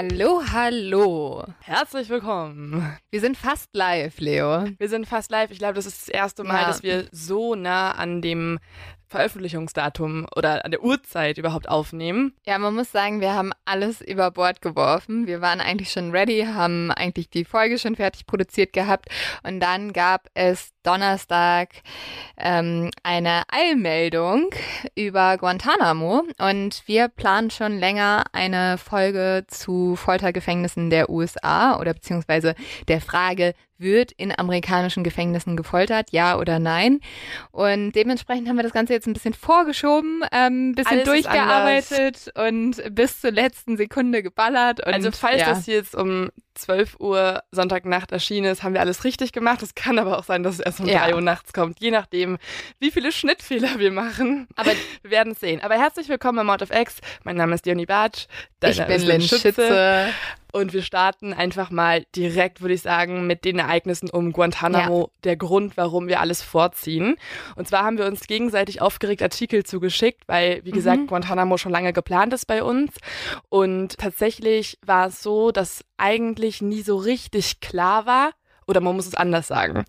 Hallo, hallo. Herzlich willkommen. Wir sind fast live, Leo. Wir sind fast live. Ich glaube, das ist das erste Mal, Ja. dass wir so nah an dem Veröffentlichungsdatum oder an der Uhrzeit überhaupt aufnehmen. Ja, man muss sagen, wir haben alles über Bord geworfen. Wir waren eigentlich schon ready, haben eigentlich die Folge schon fertig produziert gehabt. Und dann gab es Donnerstag ähm, eine Eilmeldung über Guantanamo. Und wir planen schon länger eine Folge zu Foltergefängnissen der USA oder beziehungsweise der Frage, wird in amerikanischen Gefängnissen gefoltert, ja oder nein? Und dementsprechend haben wir das Ganze jetzt ein bisschen vorgeschoben, ähm, ein bisschen Alles durchgearbeitet und bis zur letzten Sekunde geballert. Und, also falls ja. das hier jetzt um 12 Uhr Sonntagnacht erschienen ist, haben wir alles richtig gemacht. Es kann aber auch sein, dass es erst um Ja. 3 Uhr nachts kommt, je nachdem, wie viele Schnittfehler wir machen. Aber Wir werden es sehen. Aber herzlich willkommen bei Mord of X. Mein Name ist Leonie Bartsch. ich bin ist Lynn Schütze. Und wir starten einfach mal direkt, würde ich sagen, mit den Ereignissen um Guantanamo, der Grund, warum wir alles vorziehen. Und zwar haben wir uns gegenseitig aufgeregt Artikel zugeschickt, weil, wie gesagt, Mhm. Guantanamo schon lange geplant ist bei uns. Und tatsächlich war es so, dass eigentlich nie so richtig klar war, oder man muss es anders sagen.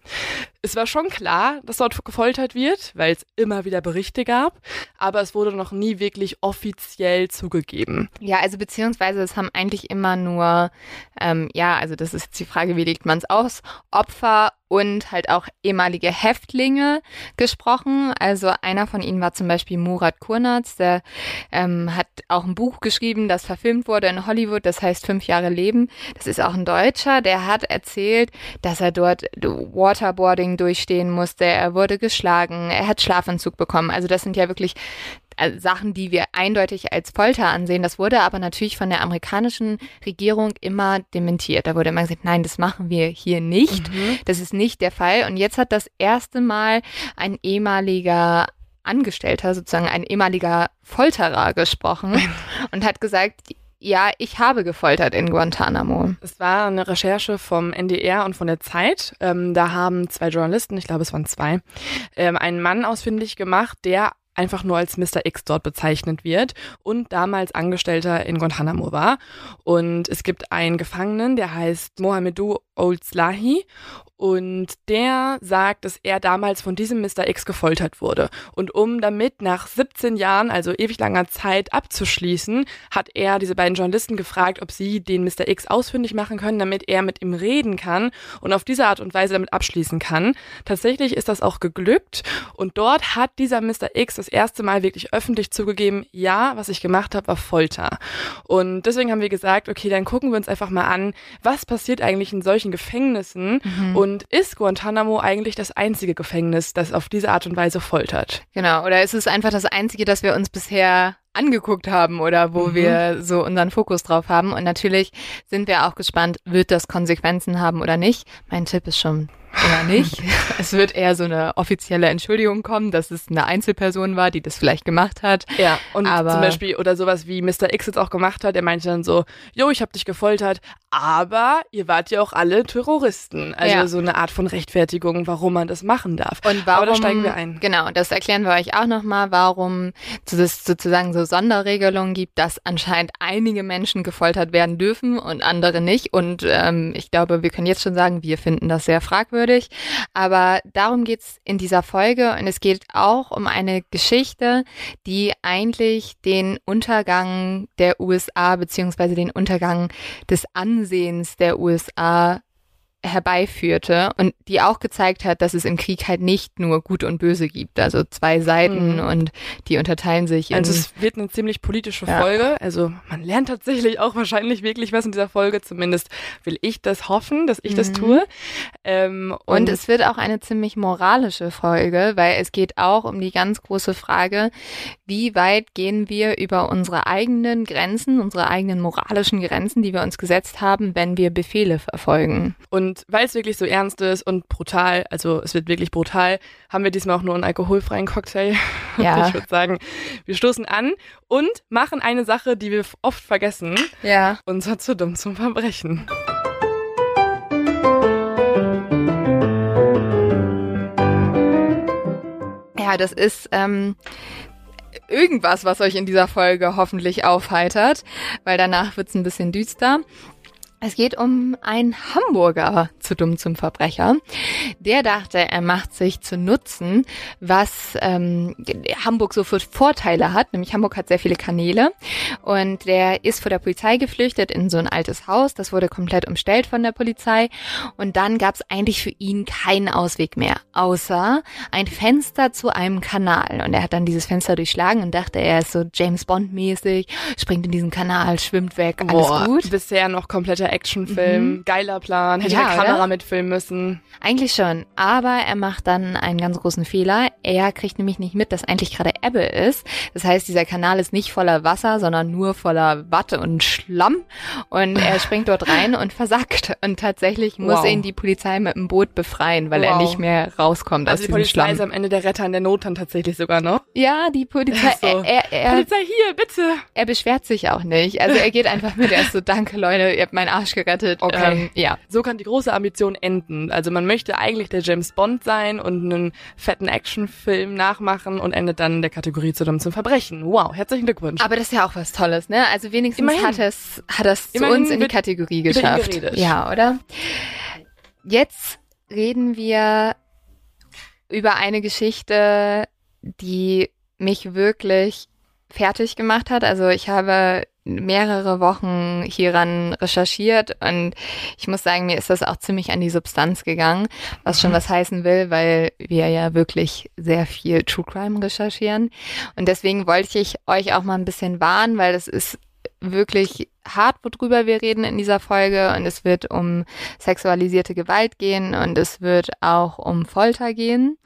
Es war schon klar, dass dort gefoltert wird, weil es immer wieder Berichte gab, aber es wurde noch nie wirklich offiziell zugegeben. Ja, also beziehungsweise es haben eigentlich immer nur, ähm, ja, also das ist jetzt die Frage, wie legt man es aus, Opfer und halt auch ehemalige Häftlinge gesprochen. Also einer von ihnen war zum Beispiel Murat Kurnaz, der ähm, hat auch ein Buch geschrieben, das verfilmt wurde in Hollywood, das heißt Fünf Jahre Leben. Das ist auch ein Deutscher, der hat erzählt, dass er dort Waterboarding durchstehen musste, er wurde geschlagen, er hat Schlafanzug bekommen. Also das sind ja wirklich Sachen, die wir eindeutig als Folter ansehen. Das wurde aber natürlich von der amerikanischen Regierung immer dementiert. Da wurde immer gesagt, nein, das machen wir hier nicht. Das ist nicht der Fall. Und jetzt hat das erste Mal ein ehemaliger Angestellter, sozusagen ein ehemaliger Folterer gesprochen und hat gesagt, ja, ich habe gefoltert in Guantanamo. Es war eine Recherche vom NDR und von der Zeit. Ähm, da haben zwei Journalisten, ich glaube es waren zwei, ähm, einen Mann ausfindig gemacht, der einfach nur als Mr. X dort bezeichnet wird und damals Angestellter in Guantanamo war. Und es gibt einen Gefangenen, der heißt Mohamedou Oldslahi und der sagt, dass er damals von diesem Mr. X gefoltert wurde. Und um damit nach 17 Jahren, also ewig langer Zeit, abzuschließen, hat er diese beiden Journalisten gefragt, ob sie den Mr. X ausfindig machen können, damit er mit ihm reden kann und auf diese Art und Weise damit abschließen kann. Tatsächlich ist das auch geglückt und dort hat dieser Mr. X das erste Mal wirklich öffentlich zugegeben, ja, was ich gemacht habe, war Folter. Und deswegen haben wir gesagt, okay, dann gucken wir uns einfach mal an, was passiert eigentlich in solchen Gefängnissen und ist Guantanamo eigentlich das einzige Gefängnis, das auf diese Art und Weise foltert? Genau, oder ist es einfach das Einzige, das wir uns bisher angeguckt haben oder wo Mhm. wir so unseren Fokus drauf haben. Und natürlich sind wir auch gespannt, wird das Konsequenzen haben oder nicht. Mein Tipp ist schon eher nicht. es wird eher so eine offizielle Entschuldigung kommen, dass es eine Einzelperson war, die das vielleicht gemacht hat. Ja, und Aber- zum Beispiel, oder sowas wie Mr. X jetzt auch gemacht hat, er meinte dann so, jo, ich hab dich gefoltert, aber ihr wart ja auch alle Terroristen. Also Ja. so eine Art von Rechtfertigung, warum man das machen darf. Und warum, aber da steigen wir ein. Genau, und das erklären wir euch auch nochmal, warum es sozusagen so Sonderregelungen gibt, dass anscheinend einige Menschen gefoltert werden dürfen und andere nicht. Und ähm, ich glaube, wir können jetzt schon sagen, wir finden das sehr fragwürdig. Aber darum geht's in dieser Folge und es geht auch um eine Geschichte, die eigentlich den Untergang der USA beziehungsweise den Untergang des Ansehens der USA herbeiführte und die auch gezeigt hat, dass es im Krieg halt nicht nur Gut und Böse gibt, also zwei Seiten Mhm. und die unterteilen sich Also es wird eine ziemlich politische Ja. Folge. Also man lernt tatsächlich auch wahrscheinlich wirklich was in dieser Folge. Zumindest will ich das hoffen, dass ich das Mhm. tue. Ähm, und es wird auch eine ziemlich moralische Folge, weil es geht auch um die ganz große Frage, wie weit gehen wir über unsere eigenen Grenzen, unsere eigenen moralischen Grenzen, die wir uns gesetzt haben, wenn wir Befehle verfolgen. Und weil es wirklich so ernst ist und brutal, also es wird wirklich brutal, haben wir diesmal auch nur einen alkoholfreien Cocktail. Ja. Und ich würde sagen, wir stoßen an und machen eine Sache, die wir oft vergessen. Ja. Unser zu dumm zum Verbrechen. Ja, das ist ähm, irgendwas, was euch in dieser Folge hoffentlich aufheitert, weil danach wird's ein bisschen düster. Es geht um einen Hamburger zu dumm zum Verbrecher. Der dachte, er macht sich zu Nutzen, was ähm, Hamburg so für Vorteile hat. Nämlich Hamburg hat sehr viele Kanäle und der ist vor der Polizei geflüchtet in so ein altes Haus. Das wurde komplett umstellt von der Polizei und dann gab's eigentlich für ihn keinen Ausweg mehr, außer ein Fenster zu einem Kanal. Und er hat dann dieses Fenster durchschlagen und dachte, er ist so James Bond mäßig, springt in diesen Kanal, schwimmt weg, alles gut. Bisher noch kompletter Actionfilm, geiler Plan, hätte Ja, eine Kamera oder? mitfilmen müssen. Eigentlich schon, aber er macht dann einen ganz großen Fehler. Er kriegt nämlich nicht mit, dass eigentlich gerade Ebbe ist. Das heißt, dieser Kanal ist nicht voller Wasser, sondern nur voller Watte und Schlamm. Und er springt dort rein und versackt. Und tatsächlich muss Wow. ihn die Polizei mit dem Boot befreien, weil er Wow. nicht mehr rauskommt Also aus die diesem Polizei Schlamm. ist am Ende der Retter in der Not dann tatsächlich sogar noch. Ja, die Polizei, So. er, er, er, Polizei hier, bitte. er beschwert sich auch nicht. Also er geht einfach mit, er ist so, danke Leute, ihr habt meinen Arsch gerettet. Okay. Ähm, ja. So kann die große Ambition enden. Also man möchte eigentlich der James Bond sein und einen fetten Actionfilm nachmachen und endet dann in der Kategorie zu dumm zum Verbrechen. Wow, herzlichen Glückwunsch. Aber das ist ja auch was Tolles, ne? Also wenigstens Immerhin. hat es, hat es zu uns in die Kategorie geschafft. Ja, oder? Jetzt reden wir über eine Geschichte, die mich wirklich fertig gemacht hat. Also ich habe mehrere Wochen hieran recherchiert und ich muss sagen, mir ist das auch ziemlich an die Substanz gegangen, was schon was heißen will, weil wir ja wirklich sehr viel True Crime recherchieren. Und deswegen wollte ich euch auch mal ein bisschen warnen, weil das ist wirklich hart, worüber wir reden in dieser Folge und es wird um sexualisierte Gewalt gehen und es wird auch um Folter gehen.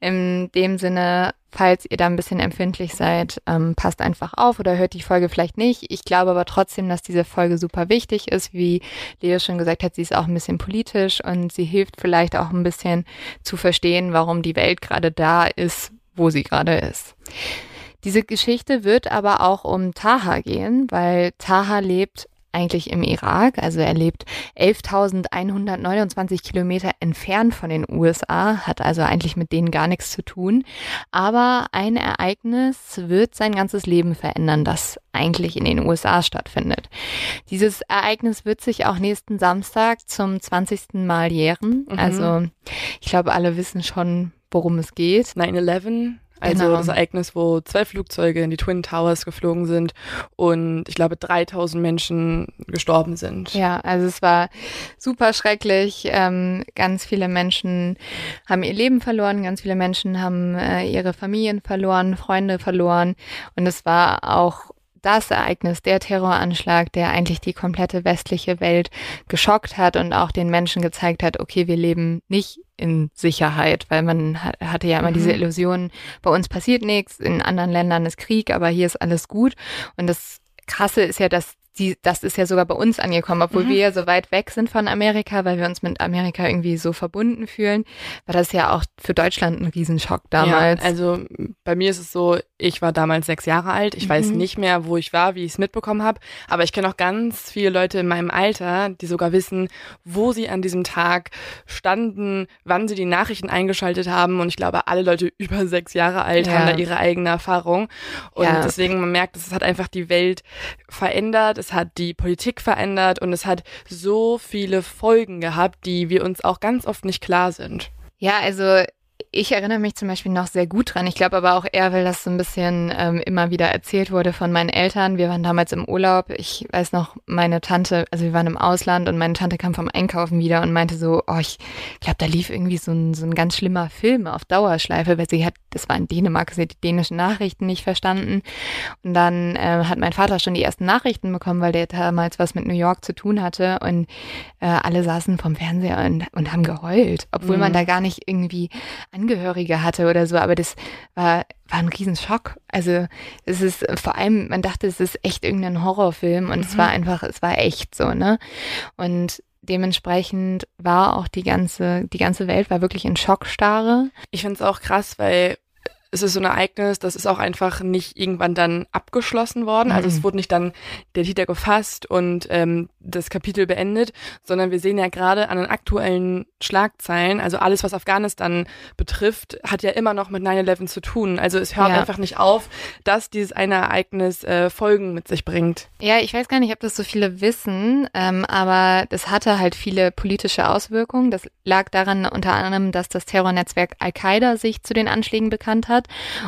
In dem Sinne, falls ihr da ein bisschen empfindlich seid, ähm, passt einfach auf oder hört die Folge vielleicht nicht. Ich glaube aber trotzdem, dass diese Folge super wichtig ist. Wie Leo schon gesagt hat, sie ist auch ein bisschen politisch und sie hilft vielleicht auch ein bisschen zu verstehen, warum die Welt gerade da ist, wo sie gerade ist. Diese Geschichte wird aber auch um Taha gehen, weil Taha lebt eigentlich im Irak, also er lebt 11.129 Kilometer entfernt von den USA, hat also eigentlich mit denen gar nichts zu tun. Aber ein Ereignis wird sein ganzes Leben verändern, das eigentlich in den USA stattfindet. Dieses Ereignis wird sich auch nächsten Samstag zum 20. Mal jähren. Mhm. Also ich glaube, alle wissen schon, worum es geht. 9-11, also Genau. das Ereignis, wo zwei Flugzeuge in die Twin Towers geflogen sind und ich glaube 3000 Menschen gestorben sind. Ja, also es war super schrecklich. Ähm, ganz viele Menschen haben ihr Leben verloren, ganz viele Menschen haben äh, ihre Familien verloren, Freunde verloren. Und es war auch das Ereignis, der Terroranschlag, der eigentlich die komplette westliche Welt geschockt hat und auch den Menschen gezeigt hat, okay, wir leben nicht in Sicherheit, weil man ha- hatte ja immer Mhm. diese Illusion, bei uns passiert nichts, in anderen Ländern ist Krieg, aber hier ist alles gut. Und das Krasse ist ja, dass die, das ist ja sogar bei uns angekommen, obwohl Mhm. wir ja so weit weg sind von Amerika, weil wir uns mit Amerika irgendwie so verbunden fühlen, war das ja auch für Deutschland ein Riesenschock damals. Ja, also bei mir ist es so, ich war damals sechs Jahre alt. Ich weiß Mhm. nicht mehr, wo ich war, wie ich es mitbekommen habe. Aber ich kenne auch ganz viele Leute in meinem Alter, die sogar wissen, wo sie an diesem Tag standen, wann sie die Nachrichten eingeschaltet haben. Und ich glaube, alle Leute über sechs Jahre alt Ja. haben da ihre eigene Erfahrung. Und Ja. deswegen, man merkt, es hat einfach die Welt verändert, es hat die Politik verändert und es hat so viele Folgen gehabt, die wir uns auch ganz oft nicht klar sind. Ja, also ich erinnere mich zum Beispiel noch sehr gut dran. Ich glaube aber auch eher, weil das so ein bisschen ähm, immer wieder erzählt wurde von meinen Eltern. Wir waren damals im Urlaub. Ich weiß noch, meine Tante, also wir waren im Ausland und meine Tante kam vom Einkaufen wieder und meinte so, oh, ich glaube, da lief irgendwie so ein, so ein ganz schlimmer Film auf Dauerschleife, weil sie hat, das war in Dänemark, sie hat die dänischen Nachrichten nicht verstanden. Und dann äh, hat mein Vater schon die ersten Nachrichten bekommen, weil der damals was mit New York zu tun hatte und äh, alle saßen vom Fernseher und, und haben geheult, obwohl Mhm. man da gar nicht irgendwie Angehörige hatte oder so, aber das war, war ein Riesenschock. Also es ist vor allem, man dachte, es ist echt irgendein Horrorfilm und es Mhm. war einfach, es war echt so, ne? Und dementsprechend war auch die ganze, die ganze Welt war wirklich in Schockstarre. Ich finde es auch krass, weil es ist so ein Ereignis, das ist auch einfach nicht irgendwann dann abgeschlossen worden. Also es Mhm. wurde nicht dann der Titel gefasst und ähm, das Kapitel beendet, sondern wir sehen ja gerade an den aktuellen Schlagzeilen, also alles, was Afghanistan betrifft, hat ja immer noch mit 9-11 zu tun. Also es hört Ja. einfach nicht auf, dass dieses eine Ereignis äh, Folgen mit sich bringt. Ja, ich weiß gar nicht, ob das so viele wissen, ähm, aber das hatte halt viele politische Auswirkungen. Das lag daran unter anderem, dass das Terrornetzwerk Al-Qaida sich zu den Anschlägen bekannt hat.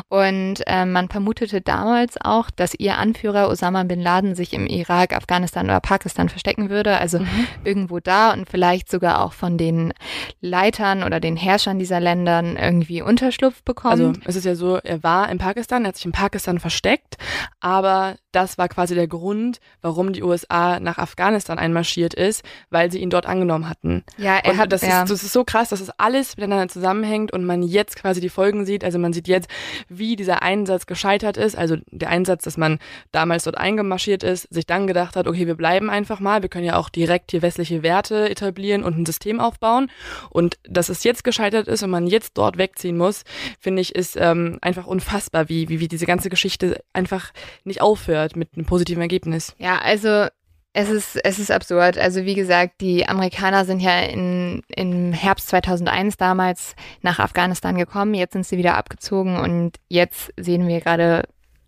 Und ähm, man vermutete damals auch, dass ihr Anführer Osama bin Laden sich im Irak, Afghanistan oder Pakistan verstecken würde. Also irgendwo da und vielleicht sogar auch von den Leitern oder den Herrschern dieser Ländern irgendwie Unterschlupf bekommt. Also es ist ja so, er war in Pakistan, er hat sich in Pakistan versteckt, aber das war quasi der Grund, warum die USA nach Afghanistan einmarschiert ist, weil sie ihn dort angenommen hatten. ja, er und hat das, ja. ist, das ist so krass, dass es alles miteinander zusammenhängt und man jetzt quasi die Folgen sieht. Also man sieht jetzt, wie dieser Einsatz gescheitert ist. Also der Einsatz, dass man damals dort eingemarschiert ist, sich dann gedacht hat, okay, wir bleiben einfach mal. Wir können ja auch direkt hier westliche Werte etablieren und ein System aufbauen. Und dass es jetzt gescheitert ist und man jetzt dort wegziehen muss, finde ich, ist ähm, einfach unfassbar, wie, wie, wie diese ganze Geschichte einfach nicht aufhört mit einem positiven Ergebnis. Ja, also es ist, es ist absurd. Also wie gesagt, die Amerikaner sind ja in, im Herbst 2001 damals nach Afghanistan gekommen. Jetzt sind sie wieder abgezogen und jetzt sehen wir gerade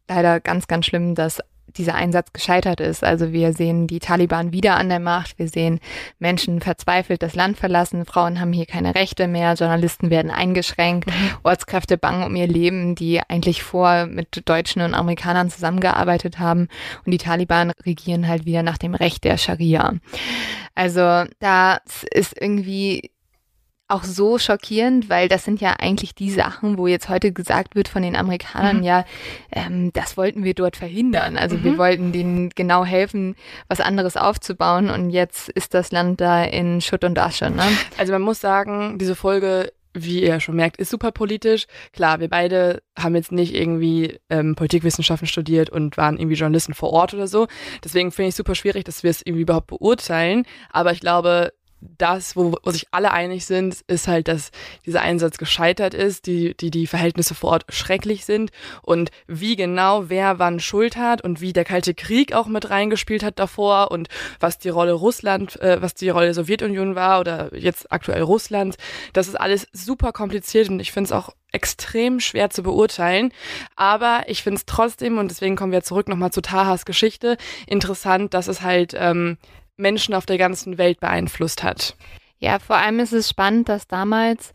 leider ganz, ganz schlimm, dass dieser Einsatz gescheitert ist. Also wir sehen die Taliban wieder an der Macht. Wir sehen Menschen verzweifelt das Land verlassen. Frauen haben hier keine Rechte mehr. Journalisten werden eingeschränkt. Ortskräfte bangen um ihr Leben, die eigentlich vor mit Deutschen und Amerikanern zusammengearbeitet haben. Und die Taliban regieren halt wieder nach dem Recht der Scharia. Also das ist irgendwie auch so schockierend, weil das sind ja eigentlich die Sachen, wo jetzt heute gesagt wird von den Amerikanern, Mhm. ja, ähm, das wollten wir dort verhindern. Also wir Mhm. wollten denen genau helfen, was anderes aufzubauen und jetzt ist das Land da in Schutt und Asche. Ne? Also man muss sagen, diese Folge, wie ihr schon merkt, ist super politisch. Klar, wir beide haben jetzt nicht irgendwie ähm, Politikwissenschaften studiert und waren irgendwie Journalisten vor Ort oder so. Deswegen finde ich super schwierig, dass wir es irgendwie überhaupt beurteilen. Aber ich glaube, das, wo, wo sich alle einig sind, ist halt, dass dieser Einsatz gescheitert ist, die, die, die Verhältnisse vor Ort schrecklich sind und wie genau wer wann Schuld hat und wie der Kalte Krieg auch mit reingespielt hat davor und was die Rolle Russland, äh, was die Rolle Sowjetunion war oder jetzt aktuell Russland. Das ist alles super kompliziert und ich finde es auch extrem schwer zu beurteilen. Aber ich finde es trotzdem, und deswegen kommen wir zurück nochmal zu Tahas Geschichte, interessant, dass es halt ähm, Menschen auf der ganzen Welt beeinflusst hat. Ja, vor allem ist es spannend, dass damals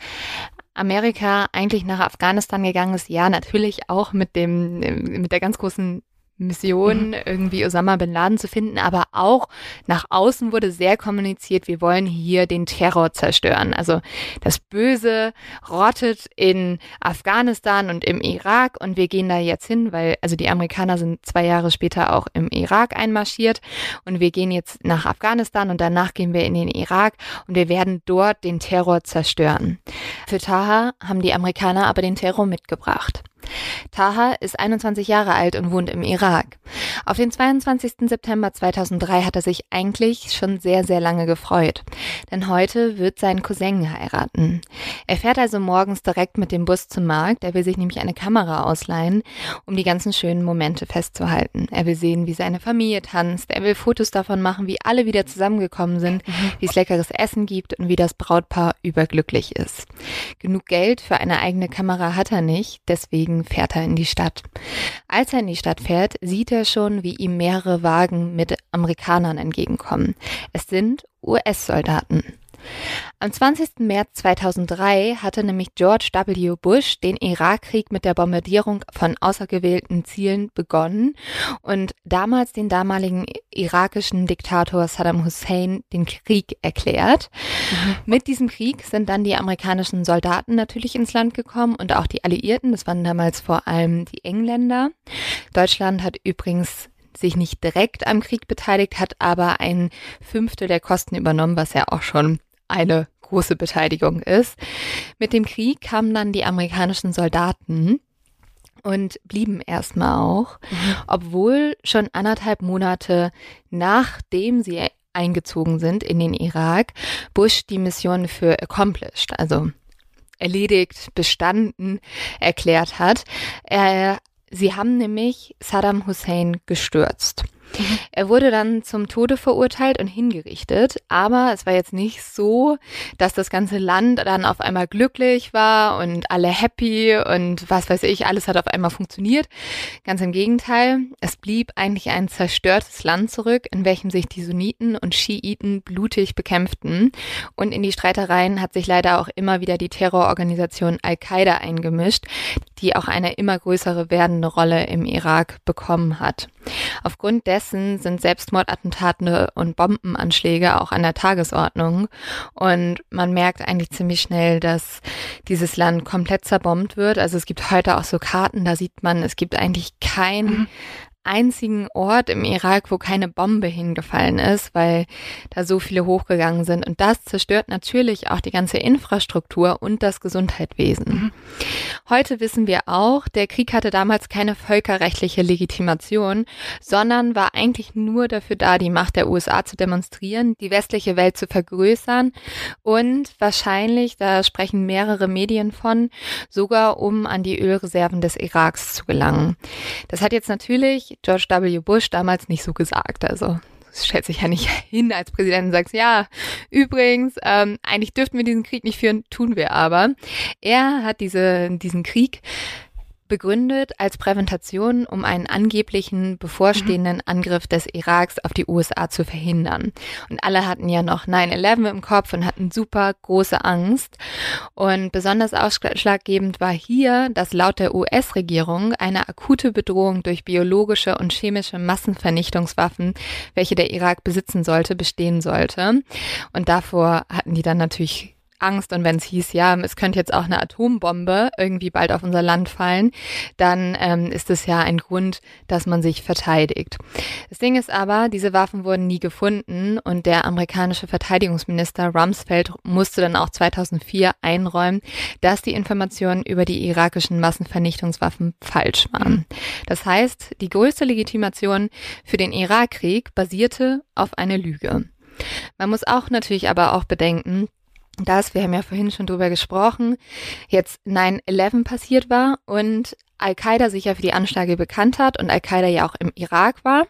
Amerika eigentlich nach Afghanistan gegangen ist. Ja, natürlich auch mit dem, mit der ganz großen Mission, irgendwie Osama bin Laden zu finden, aber auch nach außen wurde sehr kommuniziert, wir wollen hier den Terror zerstören. Also das Böse rottet in Afghanistan und im Irak und wir gehen da jetzt hin, weil, also die Amerikaner sind zwei Jahre später auch im Irak einmarschiert und wir gehen jetzt nach Afghanistan und danach gehen wir in den Irak und wir werden dort den Terror zerstören. Für Taha haben die Amerikaner aber den Terror mitgebracht. Taha ist 21 Jahre alt und wohnt im Irak. Auf den 22. September 2003 hat er sich eigentlich schon sehr, sehr lange gefreut. Denn heute wird sein Cousin heiraten. Er fährt also morgens direkt mit dem Bus zum Markt. Er will sich nämlich eine Kamera ausleihen, um die ganzen schönen Momente festzuhalten. Er will sehen, wie seine Familie tanzt. Er will Fotos davon machen, wie alle wieder zusammengekommen sind, mhm. wie es leckeres Essen gibt und wie das Brautpaar überglücklich ist. Genug Geld für eine eigene Kamera hat er nicht, deswegen fährt er in die Stadt. Als er in die Stadt fährt, sieht er schon, wie ihm mehrere Wagen mit Amerikanern entgegenkommen. Es sind US-Soldaten. Am 20. März 2003 hatte nämlich George W. Bush den Irakkrieg mit der Bombardierung von außergewählten Zielen begonnen und damals den damaligen irakischen Diktator Saddam Hussein den Krieg erklärt. Mhm. Mit diesem Krieg sind dann die amerikanischen Soldaten natürlich ins Land gekommen und auch die Alliierten, das waren damals vor allem die Engländer. Deutschland hat übrigens sich nicht direkt am Krieg beteiligt, hat aber ein Fünftel der Kosten übernommen, was ja auch schon eine große Beteiligung ist. Mit dem Krieg kamen dann die amerikanischen Soldaten und blieben erstmal auch, mhm. obwohl schon anderthalb Monate nachdem sie eingezogen sind in den Irak, Bush die Mission für accomplished, also erledigt, bestanden, erklärt hat. Er, sie haben nämlich Saddam Hussein gestürzt. Er wurde dann zum Tode verurteilt und hingerichtet, aber es war jetzt nicht so, dass das ganze Land dann auf einmal glücklich war und alle happy und was weiß ich, alles hat auf einmal funktioniert. Ganz im Gegenteil, es blieb eigentlich ein zerstörtes Land zurück, in welchem sich die Sunniten und Schiiten blutig bekämpften. Und in die Streitereien hat sich leider auch immer wieder die Terrororganisation Al-Qaida eingemischt, die auch eine immer größere werdende Rolle im Irak bekommen hat. Aufgrund dessen sind Selbstmordattentate und Bombenanschläge auch an der Tagesordnung. Und man merkt eigentlich ziemlich schnell, dass dieses Land komplett zerbombt wird. Also es gibt heute auch so Karten, da sieht man, es gibt eigentlich kein mhm einzigen Ort im Irak, wo keine Bombe hingefallen ist, weil da so viele hochgegangen sind. Und das zerstört natürlich auch die ganze Infrastruktur und das Gesundheitswesen. Mhm. Heute wissen wir auch, der Krieg hatte damals keine völkerrechtliche Legitimation, sondern war eigentlich nur dafür da, die Macht der USA zu demonstrieren, die westliche Welt zu vergrößern und wahrscheinlich, da sprechen mehrere Medien von, sogar um an die Ölreserven des Iraks zu gelangen. Das hat jetzt natürlich George W. Bush damals nicht so gesagt. Also das stellt sich ja nicht hin als Präsident und sagt, ja, übrigens, ähm, eigentlich dürften wir diesen Krieg nicht führen, tun wir aber. Er hat diese, diesen Krieg begründet als Präventation, um einen angeblichen bevorstehenden Angriff des Iraks auf die USA zu verhindern. Und alle hatten ja noch 9-11 im Kopf und hatten super große Angst. Und besonders ausschlaggebend war hier, dass laut der US-Regierung eine akute Bedrohung durch biologische und chemische Massenvernichtungswaffen, welche der Irak besitzen sollte, bestehen sollte. Und davor hatten die dann natürlich Angst und wenn es hieß, ja, es könnte jetzt auch eine Atombombe irgendwie bald auf unser Land fallen, dann ähm, ist es ja ein Grund, dass man sich verteidigt. Das Ding ist aber, diese Waffen wurden nie gefunden und der amerikanische Verteidigungsminister Rumsfeld musste dann auch 2004 einräumen, dass die Informationen über die irakischen Massenvernichtungswaffen falsch waren. Das heißt, die größte Legitimation für den Irakkrieg basierte auf einer Lüge. Man muss auch natürlich aber auch bedenken, dass, wir haben ja vorhin schon drüber gesprochen, jetzt 9-11 passiert war und Al-Qaida sich ja für die Anschläge bekannt hat und Al-Qaida ja auch im Irak war.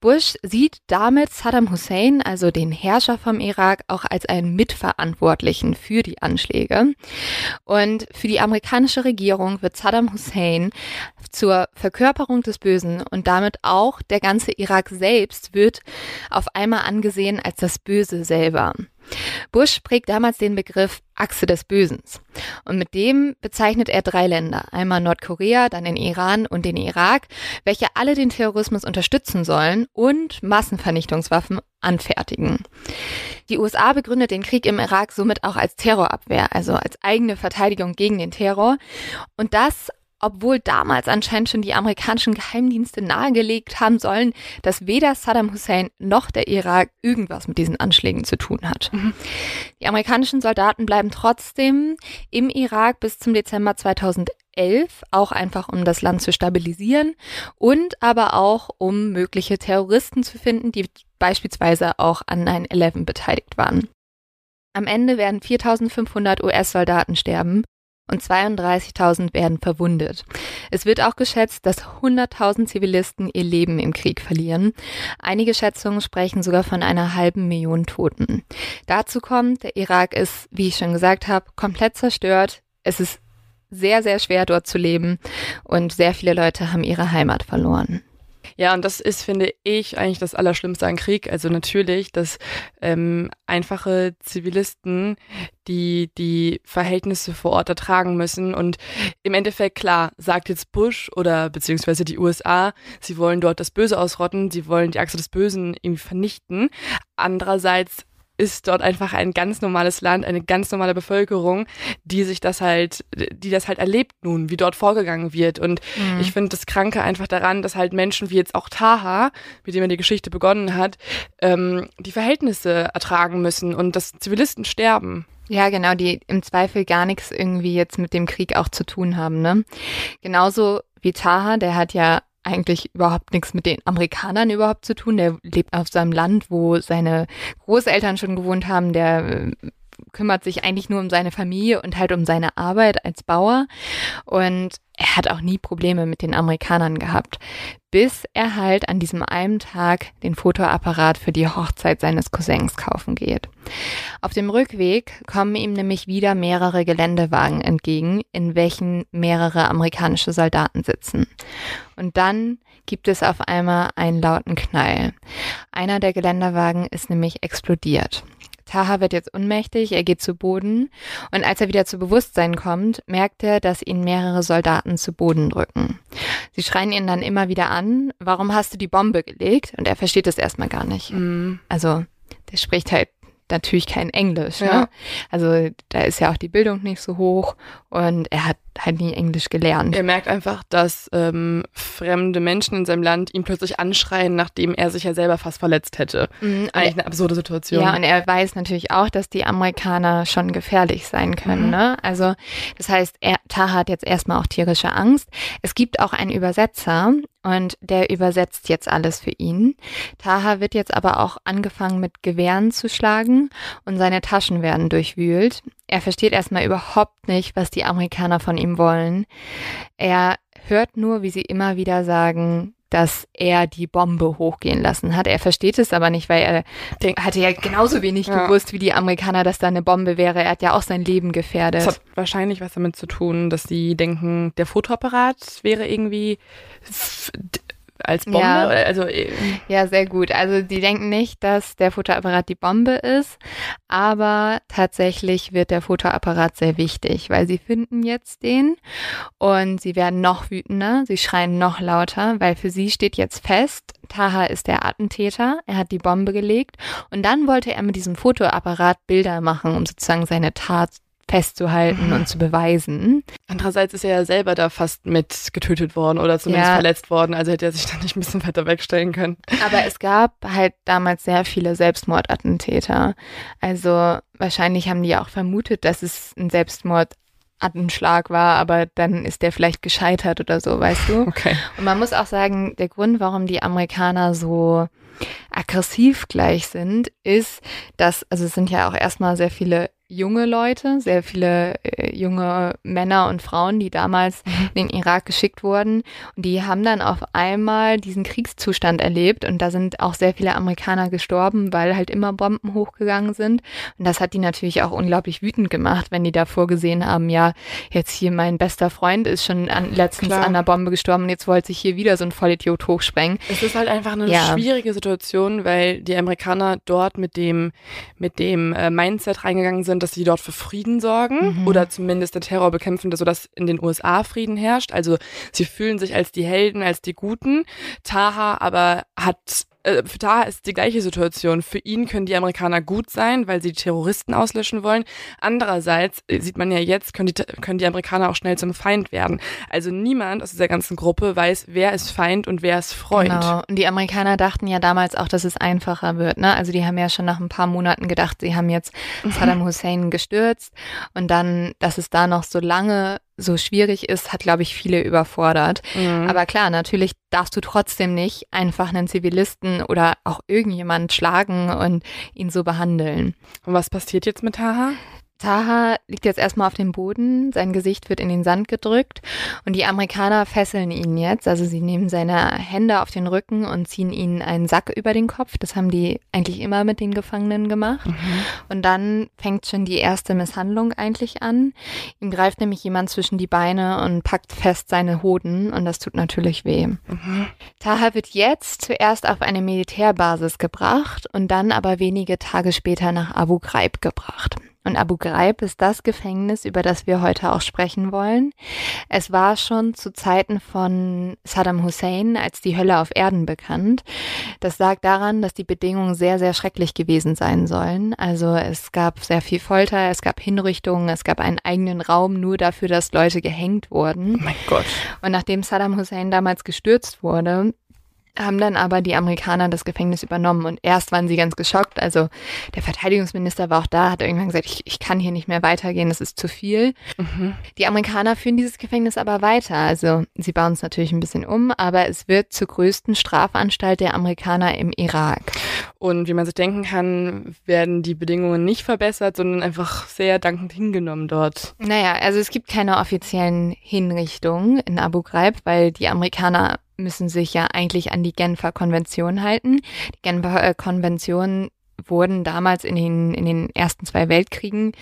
Bush sieht damit Saddam Hussein, also den Herrscher vom Irak, auch als einen Mitverantwortlichen für die Anschläge. Und für die amerikanische Regierung wird Saddam Hussein zur Verkörperung des Bösen und damit auch der ganze Irak selbst wird auf einmal angesehen als das Böse selber. Bush prägt damals den Begriff Achse des Bösens. Und mit dem bezeichnet er drei Länder, einmal Nordkorea, dann den Iran und den Irak, welche alle den Terrorismus unterstützen sollen und Massenvernichtungswaffen anfertigen. Die USA begründet den Krieg im Irak somit auch als Terrorabwehr, also als eigene Verteidigung gegen den Terror. Und das obwohl damals anscheinend schon die amerikanischen Geheimdienste nahegelegt haben sollen, dass weder Saddam Hussein noch der Irak irgendwas mit diesen Anschlägen zu tun hat. Mhm. Die amerikanischen Soldaten bleiben trotzdem im Irak bis zum Dezember 2011 11, auch einfach um das Land zu stabilisieren und aber auch um mögliche Terroristen zu finden, die beispielsweise auch an 9-11 beteiligt waren. Am Ende werden 4500 US-Soldaten sterben und 32.000 werden verwundet. Es wird auch geschätzt, dass 100.000 Zivilisten ihr Leben im Krieg verlieren. Einige Schätzungen sprechen sogar von einer halben Million Toten. Dazu kommt, der Irak ist, wie ich schon gesagt habe, komplett zerstört. Es ist sehr, sehr schwer dort zu leben und sehr viele Leute haben ihre Heimat verloren. Ja, und das ist, finde ich, eigentlich das Allerschlimmste an Krieg. Also natürlich, dass ähm, einfache Zivilisten, die die Verhältnisse vor Ort ertragen müssen. Und im Endeffekt, klar, sagt jetzt Bush oder beziehungsweise die USA, sie wollen dort das Böse ausrotten, sie wollen die Achse des Bösen irgendwie vernichten. Andererseits ist dort einfach ein ganz normales Land, eine ganz normale Bevölkerung, die sich das halt, die das halt erlebt nun, wie dort vorgegangen wird. Und mhm. ich finde das Kranke einfach daran, dass halt Menschen wie jetzt auch Taha, mit dem er die Geschichte begonnen hat, ähm, die Verhältnisse ertragen müssen und dass Zivilisten sterben. Ja, genau, die im Zweifel gar nichts irgendwie jetzt mit dem Krieg auch zu tun haben, ne? Genauso wie Taha, der hat ja eigentlich überhaupt nichts mit den Amerikanern überhaupt zu tun. Der lebt auf seinem Land, wo seine Großeltern schon gewohnt haben. Der äh, kümmert sich eigentlich nur um seine Familie und halt um seine Arbeit als Bauer. Und er hat auch nie Probleme mit den Amerikanern gehabt, bis er halt an diesem einen Tag den Fotoapparat für die Hochzeit seines Cousins kaufen geht. Auf dem Rückweg kommen ihm nämlich wieder mehrere Geländewagen entgegen, in welchen mehrere amerikanische Soldaten sitzen. Und dann gibt es auf einmal einen lauten Knall. Einer der Geländewagen ist nämlich explodiert. Taha wird jetzt ohnmächtig, er geht zu Boden und als er wieder zu Bewusstsein kommt, merkt er, dass ihn mehrere Soldaten zu Boden drücken. Sie schreien ihn dann immer wieder an, warum hast du die Bombe gelegt? Und er versteht es erstmal gar nicht. Mm. Also der spricht halt natürlich kein Englisch. Ne? Ja. Also da ist ja auch die Bildung nicht so hoch und er hat halt nie Englisch gelernt. Er merkt einfach, dass ähm, fremde Menschen in seinem Land ihn plötzlich anschreien, nachdem er sich ja selber fast verletzt hätte. Mhm, Eigentlich eine absurde Situation. Ja, und er weiß natürlich auch, dass die Amerikaner schon gefährlich sein können. Mhm. Ne? Also das heißt, er, Taha hat jetzt erstmal auch tierische Angst. Es gibt auch einen Übersetzer und der übersetzt jetzt alles für ihn. Taha wird jetzt aber auch angefangen mit Gewehren zu schlagen und seine Taschen werden durchwühlt. Er versteht erstmal überhaupt nicht, was die Amerikaner von ihm wollen. Er hört nur, wie sie immer wieder sagen, dass er die Bombe hochgehen lassen hat. Er versteht es aber nicht, weil er Denk, hatte ja genauso wenig ja. gewusst wie die Amerikaner, dass da eine Bombe wäre. Er hat ja auch sein Leben gefährdet. Das hat wahrscheinlich was damit zu tun, dass sie denken, der Fotoapparat wäre irgendwie als Bombe? Ja. Also, äh, ja, sehr gut. Also die denken nicht, dass der Fotoapparat die Bombe ist, aber tatsächlich wird der Fotoapparat sehr wichtig, weil sie finden jetzt den und sie werden noch wütender, sie schreien noch lauter, weil für sie steht jetzt fest, Taha ist der Attentäter, er hat die Bombe gelegt und dann wollte er mit diesem Fotoapparat Bilder machen, um sozusagen seine Tat festzuhalten mhm. und zu beweisen. Andererseits ist er ja selber da fast mit getötet worden oder zumindest ja. verletzt worden, also hätte er sich da nicht ein bisschen weiter wegstellen können. Aber es gab halt damals sehr viele Selbstmordattentäter. Also wahrscheinlich haben die auch vermutet, dass es ein Selbstmord Attenschlag war, aber dann ist der vielleicht gescheitert oder so, weißt du? Okay. Und man muss auch sagen, der Grund, warum die Amerikaner so aggressiv gleich sind, ist, dass, also es sind ja auch erstmal sehr viele junge Leute, sehr viele äh, junge Männer und Frauen, die damals in den Irak geschickt wurden. Und die haben dann auf einmal diesen Kriegszustand erlebt und da sind auch sehr viele Amerikaner gestorben, weil halt immer Bomben hochgegangen sind. Und das hat die natürlich auch unglaublich wütend gemacht, wenn die davor gesehen haben, ja, jetzt hier mein bester Freund ist schon an, letztens Klar. an einer Bombe gestorben und jetzt wollte sich hier wieder so ein Vollidiot hochsprengen. Es ist halt einfach eine ja. schwierige Situation, weil die Amerikaner dort mit dem, mit dem äh, Mindset reingegangen sind, dass sie dort für Frieden sorgen mhm. oder zumindest den Terror bekämpfen, sodass in den USA Frieden herrscht. Also sie fühlen sich als die Helden, als die Guten. Taha aber hat äh, für ist die gleiche Situation. Für ihn können die Amerikaner gut sein, weil sie Terroristen auslöschen wollen. Andererseits äh, sieht man ja jetzt, können die, können die Amerikaner auch schnell zum Feind werden. Also niemand aus dieser ganzen Gruppe weiß, wer ist Feind und wer ist Freund. Genau. Und die Amerikaner dachten ja damals auch, dass es einfacher wird. Ne? Also die haben ja schon nach ein paar Monaten gedacht, sie haben jetzt. Saddam Hussein gestürzt und dann, dass es da noch so lange so schwierig ist, hat, glaube ich, viele überfordert. Mhm. Aber klar, natürlich darfst du trotzdem nicht einfach einen Zivilisten oder auch irgendjemand schlagen und ihn so behandeln. Und was passiert jetzt mit Taha? Taha liegt jetzt erstmal auf dem Boden, sein Gesicht wird in den Sand gedrückt und die Amerikaner fesseln ihn jetzt. Also sie nehmen seine Hände auf den Rücken und ziehen ihnen einen Sack über den Kopf. Das haben die eigentlich immer mit den Gefangenen gemacht. Mhm. Und dann fängt schon die erste Misshandlung eigentlich an. Ihm greift nämlich jemand zwischen die Beine und packt fest seine Hoden und das tut natürlich weh. Mhm. Taha wird jetzt zuerst auf eine Militärbasis gebracht und dann aber wenige Tage später nach Abu Ghraib gebracht. Und Abu Ghraib ist das Gefängnis, über das wir heute auch sprechen wollen. Es war schon zu Zeiten von Saddam Hussein als die Hölle auf Erden bekannt. Das lag daran, dass die Bedingungen sehr, sehr schrecklich gewesen sein sollen. Also es gab sehr viel Folter, es gab Hinrichtungen, es gab einen eigenen Raum nur dafür, dass Leute gehängt wurden. Oh mein Gott. Und nachdem Saddam Hussein damals gestürzt wurde, haben dann aber die Amerikaner das Gefängnis übernommen und erst waren sie ganz geschockt. Also der Verteidigungsminister war auch da, hat irgendwann gesagt, ich, ich kann hier nicht mehr weitergehen, das ist zu viel. Mhm. Die Amerikaner führen dieses Gefängnis aber weiter. Also sie bauen es natürlich ein bisschen um, aber es wird zur größten Strafanstalt der Amerikaner im Irak. Und wie man sich denken kann, werden die Bedingungen nicht verbessert, sondern einfach sehr dankend hingenommen dort. Naja, also es gibt keine offiziellen Hinrichtungen in Abu Ghraib, weil die Amerikaner müssen sich ja eigentlich an die Genfer Konvention halten. Die Genfer äh, Konvention wurden damals in den, in den ersten zwei Weltkriegen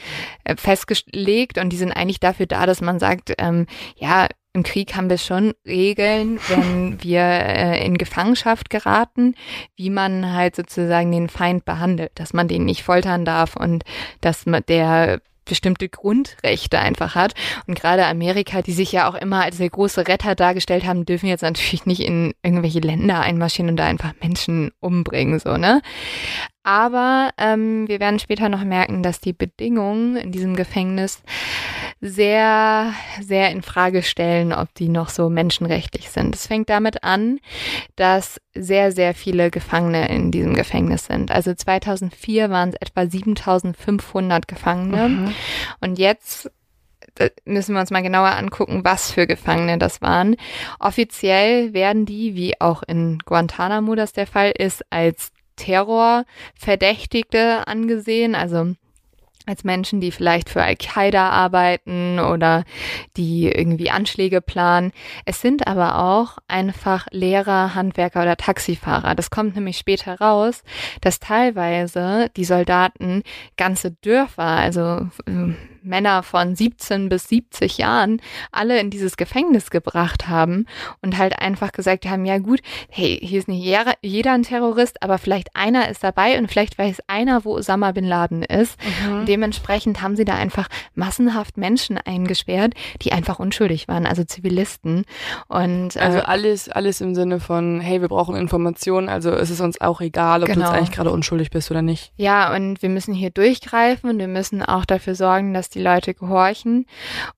äh, festgelegt und die sind eigentlich dafür da, dass man sagt, ähm, ja, im Krieg haben wir schon Regeln, wenn wir äh, in Gefangenschaft geraten, wie man halt sozusagen den Feind behandelt, dass man den nicht foltern darf und dass man der bestimmte Grundrechte einfach hat. Und gerade Amerika, die sich ja auch immer als der große Retter dargestellt haben, dürfen jetzt natürlich nicht in irgendwelche Länder einmarschieren und da einfach Menschen umbringen, so, ne? Aber ähm, wir werden später noch merken, dass die Bedingungen in diesem Gefängnis sehr, sehr in Frage stellen, ob die noch so menschenrechtlich sind. Es fängt damit an, dass sehr, sehr viele Gefangene in diesem Gefängnis sind. Also 2004 waren es etwa 7500 Gefangene. Mhm. Und jetzt müssen wir uns mal genauer angucken, was für Gefangene das waren. Offiziell werden die, wie auch in Guantanamo das der Fall ist, als Terrorverdächtigte angesehen, also als Menschen, die vielleicht für Al-Qaida arbeiten oder die irgendwie Anschläge planen. Es sind aber auch einfach Lehrer, Handwerker oder Taxifahrer. Das kommt nämlich später raus, dass teilweise die Soldaten ganze Dörfer, also ähm, Männer von 17 bis 70 Jahren alle in dieses Gefängnis gebracht haben und halt einfach gesagt haben, ja gut, hey, hier ist nicht jeder ein Terrorist, aber vielleicht einer ist dabei und vielleicht weiß einer, wo Osama bin Laden ist. Mhm. Und dementsprechend haben sie da einfach massenhaft Menschen eingesperrt, die einfach unschuldig waren, also Zivilisten. Und, äh, also alles, alles im Sinne von, hey, wir brauchen Informationen, also ist es uns auch egal, ob genau. du jetzt eigentlich gerade unschuldig bist oder nicht. Ja, und wir müssen hier durchgreifen und wir müssen auch dafür sorgen, dass die Leute gehorchen.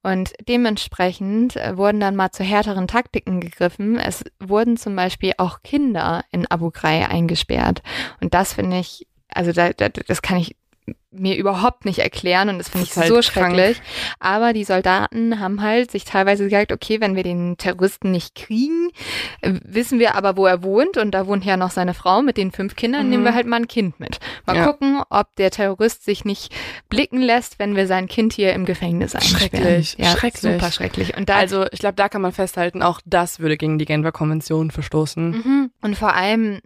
Und dementsprechend äh, wurden dann mal zu härteren Taktiken gegriffen. Es wurden zum Beispiel auch Kinder in Abu Ghraib eingesperrt. Und das finde ich, also da, da, das kann ich mir überhaupt nicht erklären und das finde ich halt so schrecklich. Krank. Aber die Soldaten haben halt sich teilweise gesagt, okay, wenn wir den Terroristen nicht kriegen, äh, wissen wir aber, wo er wohnt und da wohnt ja noch seine Frau mit den fünf Kindern, mhm. nehmen wir halt mal ein Kind mit. Mal ja. gucken, ob der Terrorist sich nicht blicken lässt, wenn wir sein Kind hier im Gefängnis einsperren. Schrecklich, ja, schrecklich. Super schrecklich. Und da, also ich glaube, da kann man festhalten, auch das würde gegen die Genfer Konvention verstoßen. Mhm. Und vor allem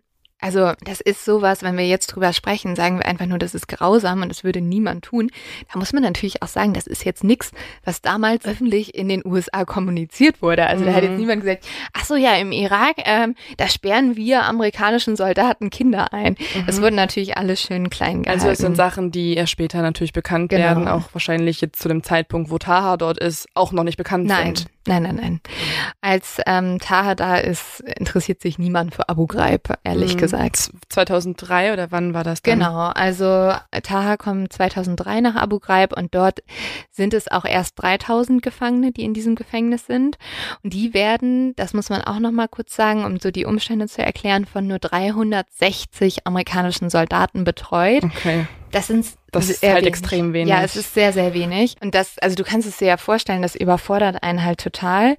also das ist sowas, wenn wir jetzt drüber sprechen, sagen wir einfach nur, das ist grausam und das würde niemand tun. Da muss man natürlich auch sagen, das ist jetzt nichts, was damals öffentlich in den USA kommuniziert wurde. Also mhm. da hat jetzt mhm. niemand gesagt, ach so ja, im Irak, ähm, da sperren wir amerikanischen Soldaten Kinder ein. Mhm. Das wurde natürlich alles schön klein gehalten. Also es sind Sachen, die erst später natürlich bekannt genau. werden, auch wahrscheinlich jetzt zu dem Zeitpunkt, wo Taha dort ist, auch noch nicht bekannt Nein. sind. Nein, nein, nein. Als ähm, Taha da ist, interessiert sich niemand für Abu Ghraib, ehrlich mhm. gesagt. 2003 oder wann war das dann? Genau, also Taha kommt 2003 nach Abu Ghraib und dort sind es auch erst 3000 Gefangene, die in diesem Gefängnis sind. Und die werden, das muss man auch nochmal kurz sagen, um so die Umstände zu erklären, von nur 360 amerikanischen Soldaten betreut. Okay. Das sind das ist halt wenig. extrem wenig. Ja, es ist sehr, sehr wenig. Und das, also du kannst es dir ja vorstellen, das überfordert einen halt total.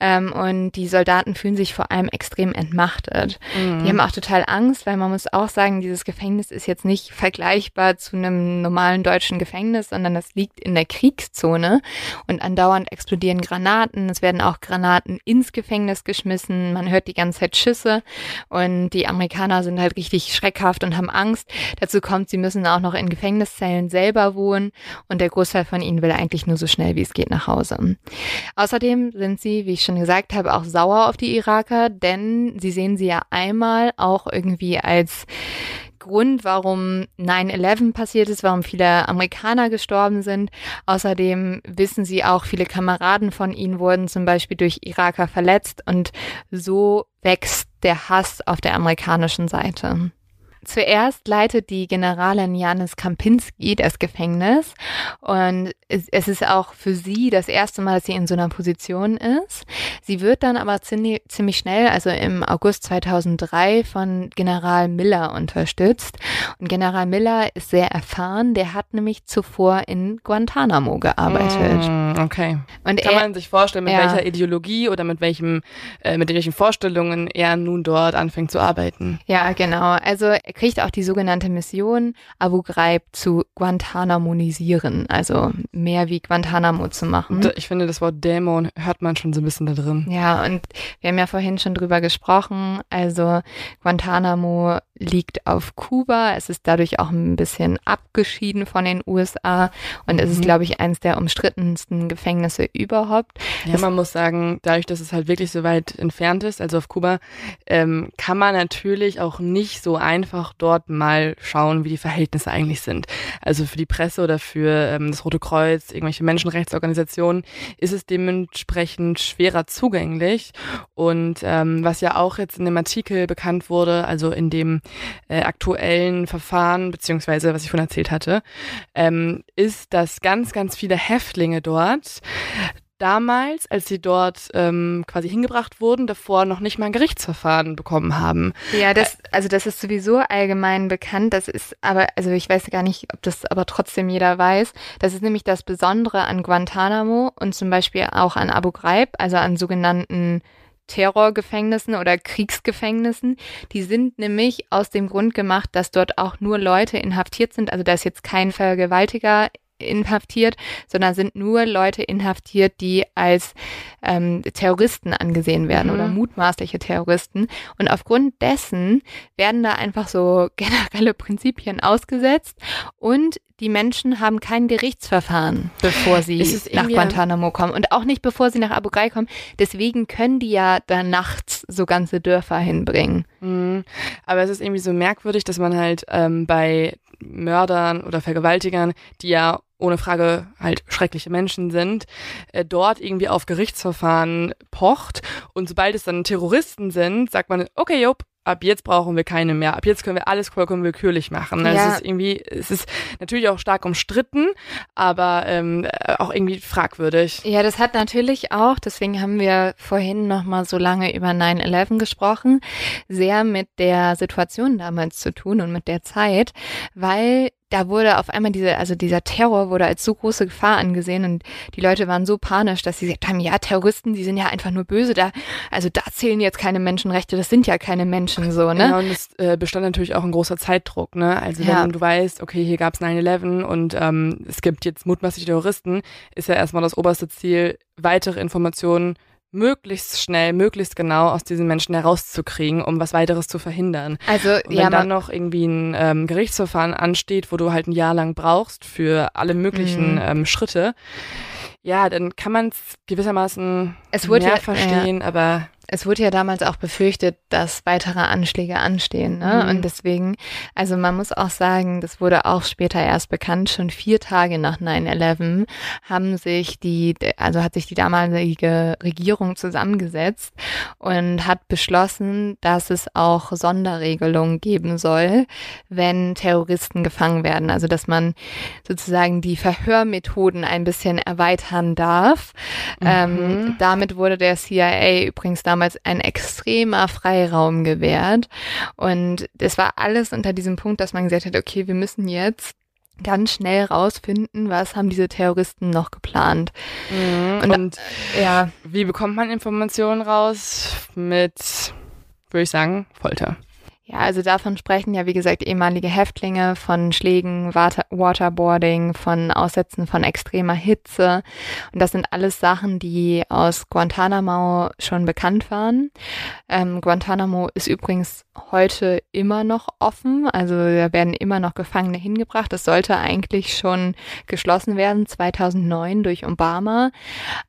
Ähm, und die Soldaten fühlen sich vor allem extrem entmachtet. Mhm. Die haben auch total Angst, weil man muss auch sagen, dieses Gefängnis ist jetzt nicht vergleichbar zu einem normalen deutschen Gefängnis, sondern das liegt in der Kriegszone und andauernd explodieren Granaten. Es werden auch Granaten ins Gefängnis geschmissen. Man hört die ganze Zeit Schüsse und die Amerikaner sind halt richtig schreckhaft und haben Angst. Dazu kommt, sie müssen auch noch in Gefängnis Gefängniszellen selber wohnen und der Großteil von ihnen will eigentlich nur so schnell wie es geht nach Hause. Außerdem sind sie, wie ich schon gesagt habe, auch sauer auf die Iraker, denn sie sehen sie ja einmal auch irgendwie als Grund, warum 9-11 passiert ist, warum viele Amerikaner gestorben sind. Außerdem wissen sie auch, viele Kameraden von ihnen wurden zum Beispiel durch Iraker verletzt und so wächst der Hass auf der amerikanischen Seite. Zuerst leitet die Generalin Janis Kampinski das Gefängnis und es, ist auch für sie das erste Mal, dass sie in so einer Position ist. Sie wird dann aber ziemlich, ziemlich schnell, also im August 2003, von General Miller unterstützt. Und General Miller ist sehr erfahren, der hat nämlich zuvor in Guantanamo gearbeitet. Mm, okay. Und Kann er, man sich vorstellen, mit ja. welcher Ideologie oder mit welchem, äh, mit welchen Vorstellungen er nun dort anfängt zu arbeiten? Ja, genau. Also kriegt auch die sogenannte Mission, Abu Ghraib zu Guantanamonisieren, also mehr wie Guantanamo zu machen. Ich finde, das Wort Dämon hört man schon so ein bisschen da drin. Ja, und wir haben ja vorhin schon drüber gesprochen, also Guantanamo liegt auf Kuba. Es ist dadurch auch ein bisschen abgeschieden von den USA und es ist, mhm. glaube ich, eines der umstrittensten Gefängnisse überhaupt. Ja, das man muss sagen, dadurch, dass es halt wirklich so weit entfernt ist, also auf Kuba, ähm, kann man natürlich auch nicht so einfach dort mal schauen, wie die Verhältnisse eigentlich sind. Also für die Presse oder für ähm, das Rote Kreuz, irgendwelche Menschenrechtsorganisationen ist es dementsprechend schwerer zugänglich. Und ähm, was ja auch jetzt in dem Artikel bekannt wurde, also in dem äh, aktuellen Verfahren, beziehungsweise was ich vorhin erzählt hatte, ähm, ist, dass ganz, ganz viele Häftlinge dort damals, als sie dort ähm, quasi hingebracht wurden, davor noch nicht mal ein Gerichtsverfahren bekommen haben. Ja, das, also das ist sowieso allgemein bekannt. Das ist aber, also ich weiß gar nicht, ob das aber trotzdem jeder weiß. Das ist nämlich das Besondere an Guantanamo und zum Beispiel auch an Abu Ghraib, also an sogenannten Terrorgefängnissen oder Kriegsgefängnissen. Die sind nämlich aus dem Grund gemacht, dass dort auch nur Leute inhaftiert sind. Also da ist jetzt kein Vergewaltiger inhaftiert, sondern sind nur Leute inhaftiert, die als ähm, Terroristen angesehen werden mhm. oder mutmaßliche Terroristen. Und aufgrund dessen werden da einfach so generelle Prinzipien ausgesetzt und die Menschen haben kein Gerichtsverfahren, bevor sie nach Guantanamo kommen und auch nicht bevor sie nach Abu Ghraib kommen. Deswegen können die ja da nachts so ganze Dörfer hinbringen. Mhm. Aber es ist irgendwie so merkwürdig, dass man halt ähm, bei Mördern oder Vergewaltigern, die ja ohne Frage halt schreckliche Menschen sind, äh, dort irgendwie auf Gerichtsverfahren pocht. Und sobald es dann Terroristen sind, sagt man, okay, jupp, ab jetzt brauchen wir keine mehr. Ab jetzt können wir alles vollkommen willkürlich machen. Also ja. es ist irgendwie, es ist natürlich auch stark umstritten, aber ähm, auch irgendwie fragwürdig. Ja, das hat natürlich auch, deswegen haben wir vorhin nochmal so lange über 9-11 gesprochen, sehr mit der Situation damals zu tun und mit der Zeit, weil da wurde auf einmal diese, also dieser Terror wurde als so große Gefahr angesehen und die Leute waren so panisch, dass sie gesagt haben, ja, Terroristen, die sind ja einfach nur böse, da, also da zählen jetzt keine Menschenrechte, das sind ja keine Menschen so, ne? Genau, und es äh, bestand natürlich auch ein großer Zeitdruck, ne? Also wenn ja. du weißt, okay, hier gab's 9-11 und ähm, es gibt jetzt mutmaßliche Terroristen, ist ja erstmal das oberste Ziel, weitere Informationen möglichst schnell, möglichst genau aus diesen Menschen herauszukriegen, um was weiteres zu verhindern. Also und wenn ja, dann noch irgendwie ein ähm, Gerichtsverfahren ansteht, wo du halt ein Jahr lang brauchst für alle möglichen mhm. ähm, Schritte, ja, dann kann man es gewissermaßen es mehr ja, verstehen, ja. aber es wurde ja damals auch befürchtet, dass weitere Anschläge anstehen. Ne? Mhm. Und deswegen, also man muss auch sagen, das wurde auch später erst bekannt, schon vier Tage nach 9-11 haben sich die, also hat sich die damalige Regierung zusammengesetzt und hat beschlossen, dass es auch Sonderregelungen geben soll, wenn Terroristen gefangen werden. Also dass man sozusagen die Verhörmethoden ein bisschen erweitern darf. Mhm. Ähm, damit wurde der CIA übrigens damals damals ein extremer Freiraum gewährt. Und es war alles unter diesem Punkt, dass man gesagt hat, okay, wir müssen jetzt ganz schnell rausfinden, was haben diese Terroristen noch geplant. Mhm. Und, und ja, wie bekommt man Informationen raus? Mit, würde ich sagen, Folter. Ja, also davon sprechen ja, wie gesagt, ehemalige Häftlinge von Schlägen, Water Waterboarding, von Aussätzen von extremer Hitze. Und das sind alles Sachen, die aus Guantanamo schon bekannt waren. Ähm, Guantanamo ist übrigens heute immer noch offen. Also da werden immer noch Gefangene hingebracht. Das sollte eigentlich schon geschlossen werden, 2009 durch Obama.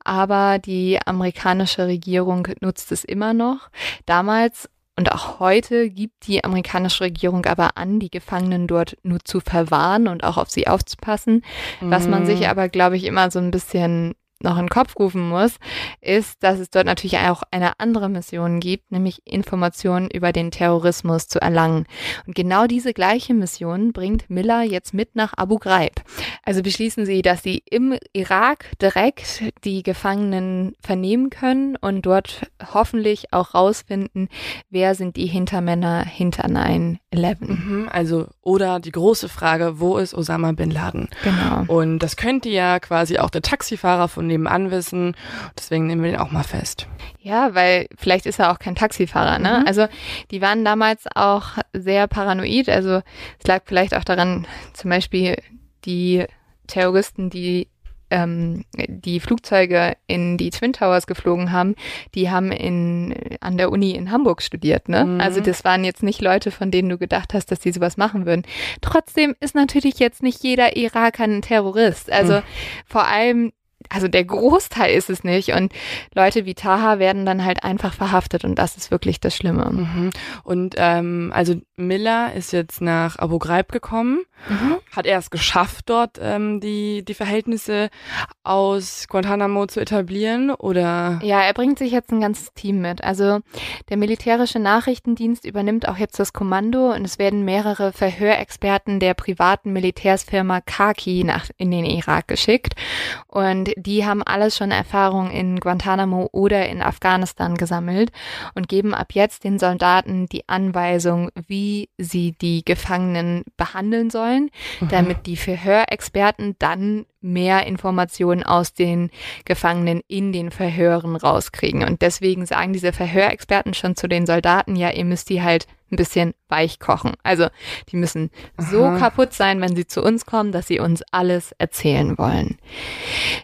Aber die amerikanische Regierung nutzt es immer noch. Damals und auch heute gibt die amerikanische Regierung aber an, die Gefangenen dort nur zu verwahren und auch auf sie aufzupassen. Was man sich mhm. aber, glaube ich, immer so ein bisschen noch in den Kopf rufen muss, ist, dass es dort natürlich auch eine andere Mission gibt, nämlich Informationen über den Terrorismus zu erlangen. Und genau diese gleiche Mission bringt Miller jetzt mit nach Abu Ghraib. Also beschließen sie, dass sie im Irak direkt die Gefangenen vernehmen können und dort hoffentlich auch rausfinden, wer sind die Hintermänner hinter 9-11. Mhm, also, oder die große Frage, wo ist Osama Bin Laden? Genau. Und das könnte ja quasi auch der Taxifahrer von nebenan wissen. Deswegen nehmen wir den auch mal fest. Ja, weil vielleicht ist er auch kein Taxifahrer, ne? Mhm. Also die waren damals auch sehr paranoid. Also es lag vielleicht auch daran, zum Beispiel die Terroristen, die ähm, die Flugzeuge in die Twin Towers geflogen haben, die haben in, an der Uni in Hamburg studiert. Ne? Mhm. Also das waren jetzt nicht Leute, von denen du gedacht hast, dass die sowas machen würden. Trotzdem ist natürlich jetzt nicht jeder Iraker ein Terrorist. Also mhm. vor allem also der Großteil ist es nicht. Und Leute wie Taha werden dann halt einfach verhaftet und das ist wirklich das Schlimme. Mhm. Und ähm, also Miller ist jetzt nach Abu Ghraib gekommen. Mhm. Hat er es geschafft, dort ähm, die, die Verhältnisse aus Guantanamo zu etablieren oder? Ja, er bringt sich jetzt ein ganzes Team mit. Also der militärische Nachrichtendienst übernimmt auch jetzt das Kommando und es werden mehrere Verhörexperten der privaten Militärsfirma Kaki nach, in den Irak geschickt. Und die haben alles schon Erfahrung in Guantanamo oder in Afghanistan gesammelt und geben ab jetzt den Soldaten die Anweisung, wie sie die Gefangenen behandeln sollen, mhm. damit die Verhörexperten dann mehr Informationen aus den Gefangenen in den Verhören rauskriegen. Und deswegen sagen diese Verhörexperten schon zu den Soldaten, ja, ihr müsst die halt ein bisschen weich kochen. Also die müssen Aha. so kaputt sein, wenn sie zu uns kommen, dass sie uns alles erzählen wollen.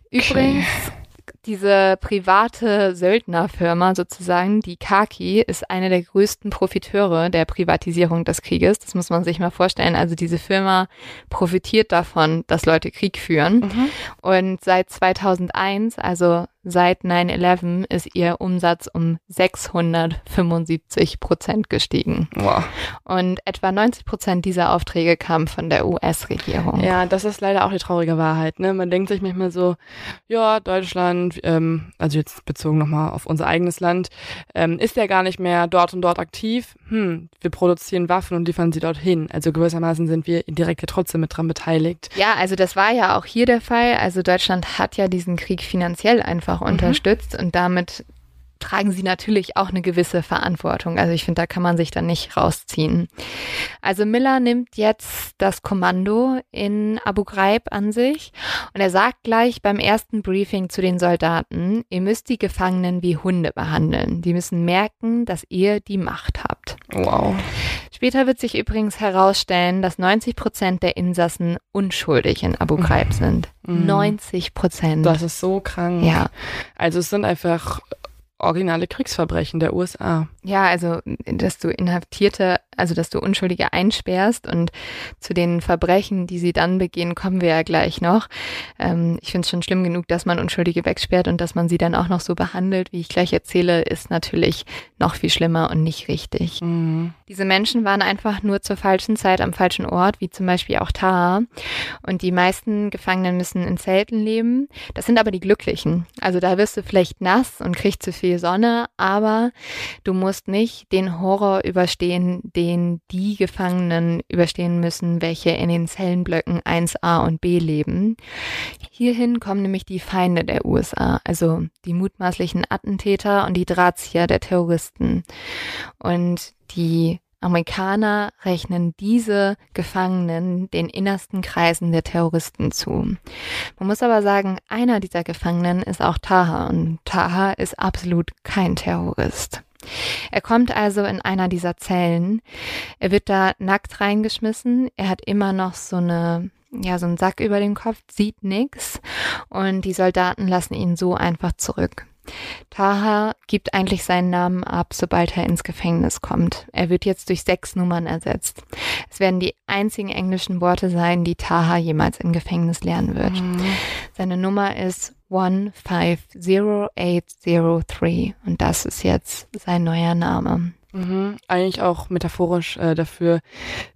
Übrigens, okay diese private Söldnerfirma sozusagen, die Kaki, ist eine der größten Profiteure der Privatisierung des Krieges. Das muss man sich mal vorstellen. Also diese Firma profitiert davon, dass Leute Krieg führen. Mhm. Und seit 2001, also Seit 9-11 ist ihr Umsatz um 675 Prozent gestiegen. Wow. Und etwa 90 Prozent dieser Aufträge kamen von der US-Regierung. Ja, das ist leider auch die traurige Wahrheit. Ne? Man denkt sich manchmal so, ja, Deutschland, ähm, also jetzt bezogen nochmal auf unser eigenes Land, ähm, ist ja gar nicht mehr dort und dort aktiv. Hm, wir produzieren Waffen und liefern sie dorthin. Also gewissermaßen sind wir direkt ja trotzdem mit dran beteiligt. Ja, also das war ja auch hier der Fall. Also Deutschland hat ja diesen Krieg finanziell einfach einfach mhm. unterstützt und damit tragen sie natürlich auch eine gewisse Verantwortung. Also ich finde, da kann man sich dann nicht rausziehen. Also Miller nimmt jetzt das Kommando in Abu Ghraib an sich und er sagt gleich beim ersten Briefing zu den Soldaten, ihr müsst die Gefangenen wie Hunde behandeln. Die müssen merken, dass ihr die Macht habt. Wow. Später wird sich übrigens herausstellen, dass 90 Prozent der Insassen unschuldig in Abu Ghraib mhm. sind. Mhm. 90 Prozent. Das ist so krank. Ja. Also es sind einfach originale Kriegsverbrechen der USA. Ja, also dass du Inhaftierte, also dass du Unschuldige einsperrst und zu den Verbrechen, die sie dann begehen, kommen wir ja gleich noch. Ähm, ich finde es schon schlimm genug, dass man Unschuldige wegsperrt und dass man sie dann auch noch so behandelt, wie ich gleich erzähle, ist natürlich noch viel schlimmer und nicht richtig. Mhm. Diese Menschen waren einfach nur zur falschen Zeit am falschen Ort, wie zum Beispiel auch Taha. Und die meisten Gefangenen müssen in Zelten leben. Das sind aber die Glücklichen. Also da wirst du vielleicht nass und kriegst zu viel Sonne, aber du musst nicht den Horror überstehen, den den die Gefangenen überstehen müssen, welche in den Zellenblöcken 1a und b leben. Hierhin kommen nämlich die Feinde der USA, also die mutmaßlichen Attentäter und die Drahtzieher der Terroristen. Und die Amerikaner rechnen diese Gefangenen den innersten Kreisen der Terroristen zu. Man muss aber sagen, einer dieser Gefangenen ist auch Taha und Taha ist absolut kein Terrorist. Er kommt also in einer dieser Zellen. Er wird da nackt reingeschmissen. Er hat immer noch so eine ja, so einen Sack über dem Kopf, sieht nix und die Soldaten lassen ihn so einfach zurück. Taha gibt eigentlich seinen Namen ab, sobald er ins Gefängnis kommt. Er wird jetzt durch sechs Nummern ersetzt. Es werden die einzigen englischen Worte sein, die Taha jemals im Gefängnis lernen wird. Mhm. Seine Nummer ist 150803 und das ist jetzt sein neuer Name. Mhm. Eigentlich auch metaphorisch äh, dafür,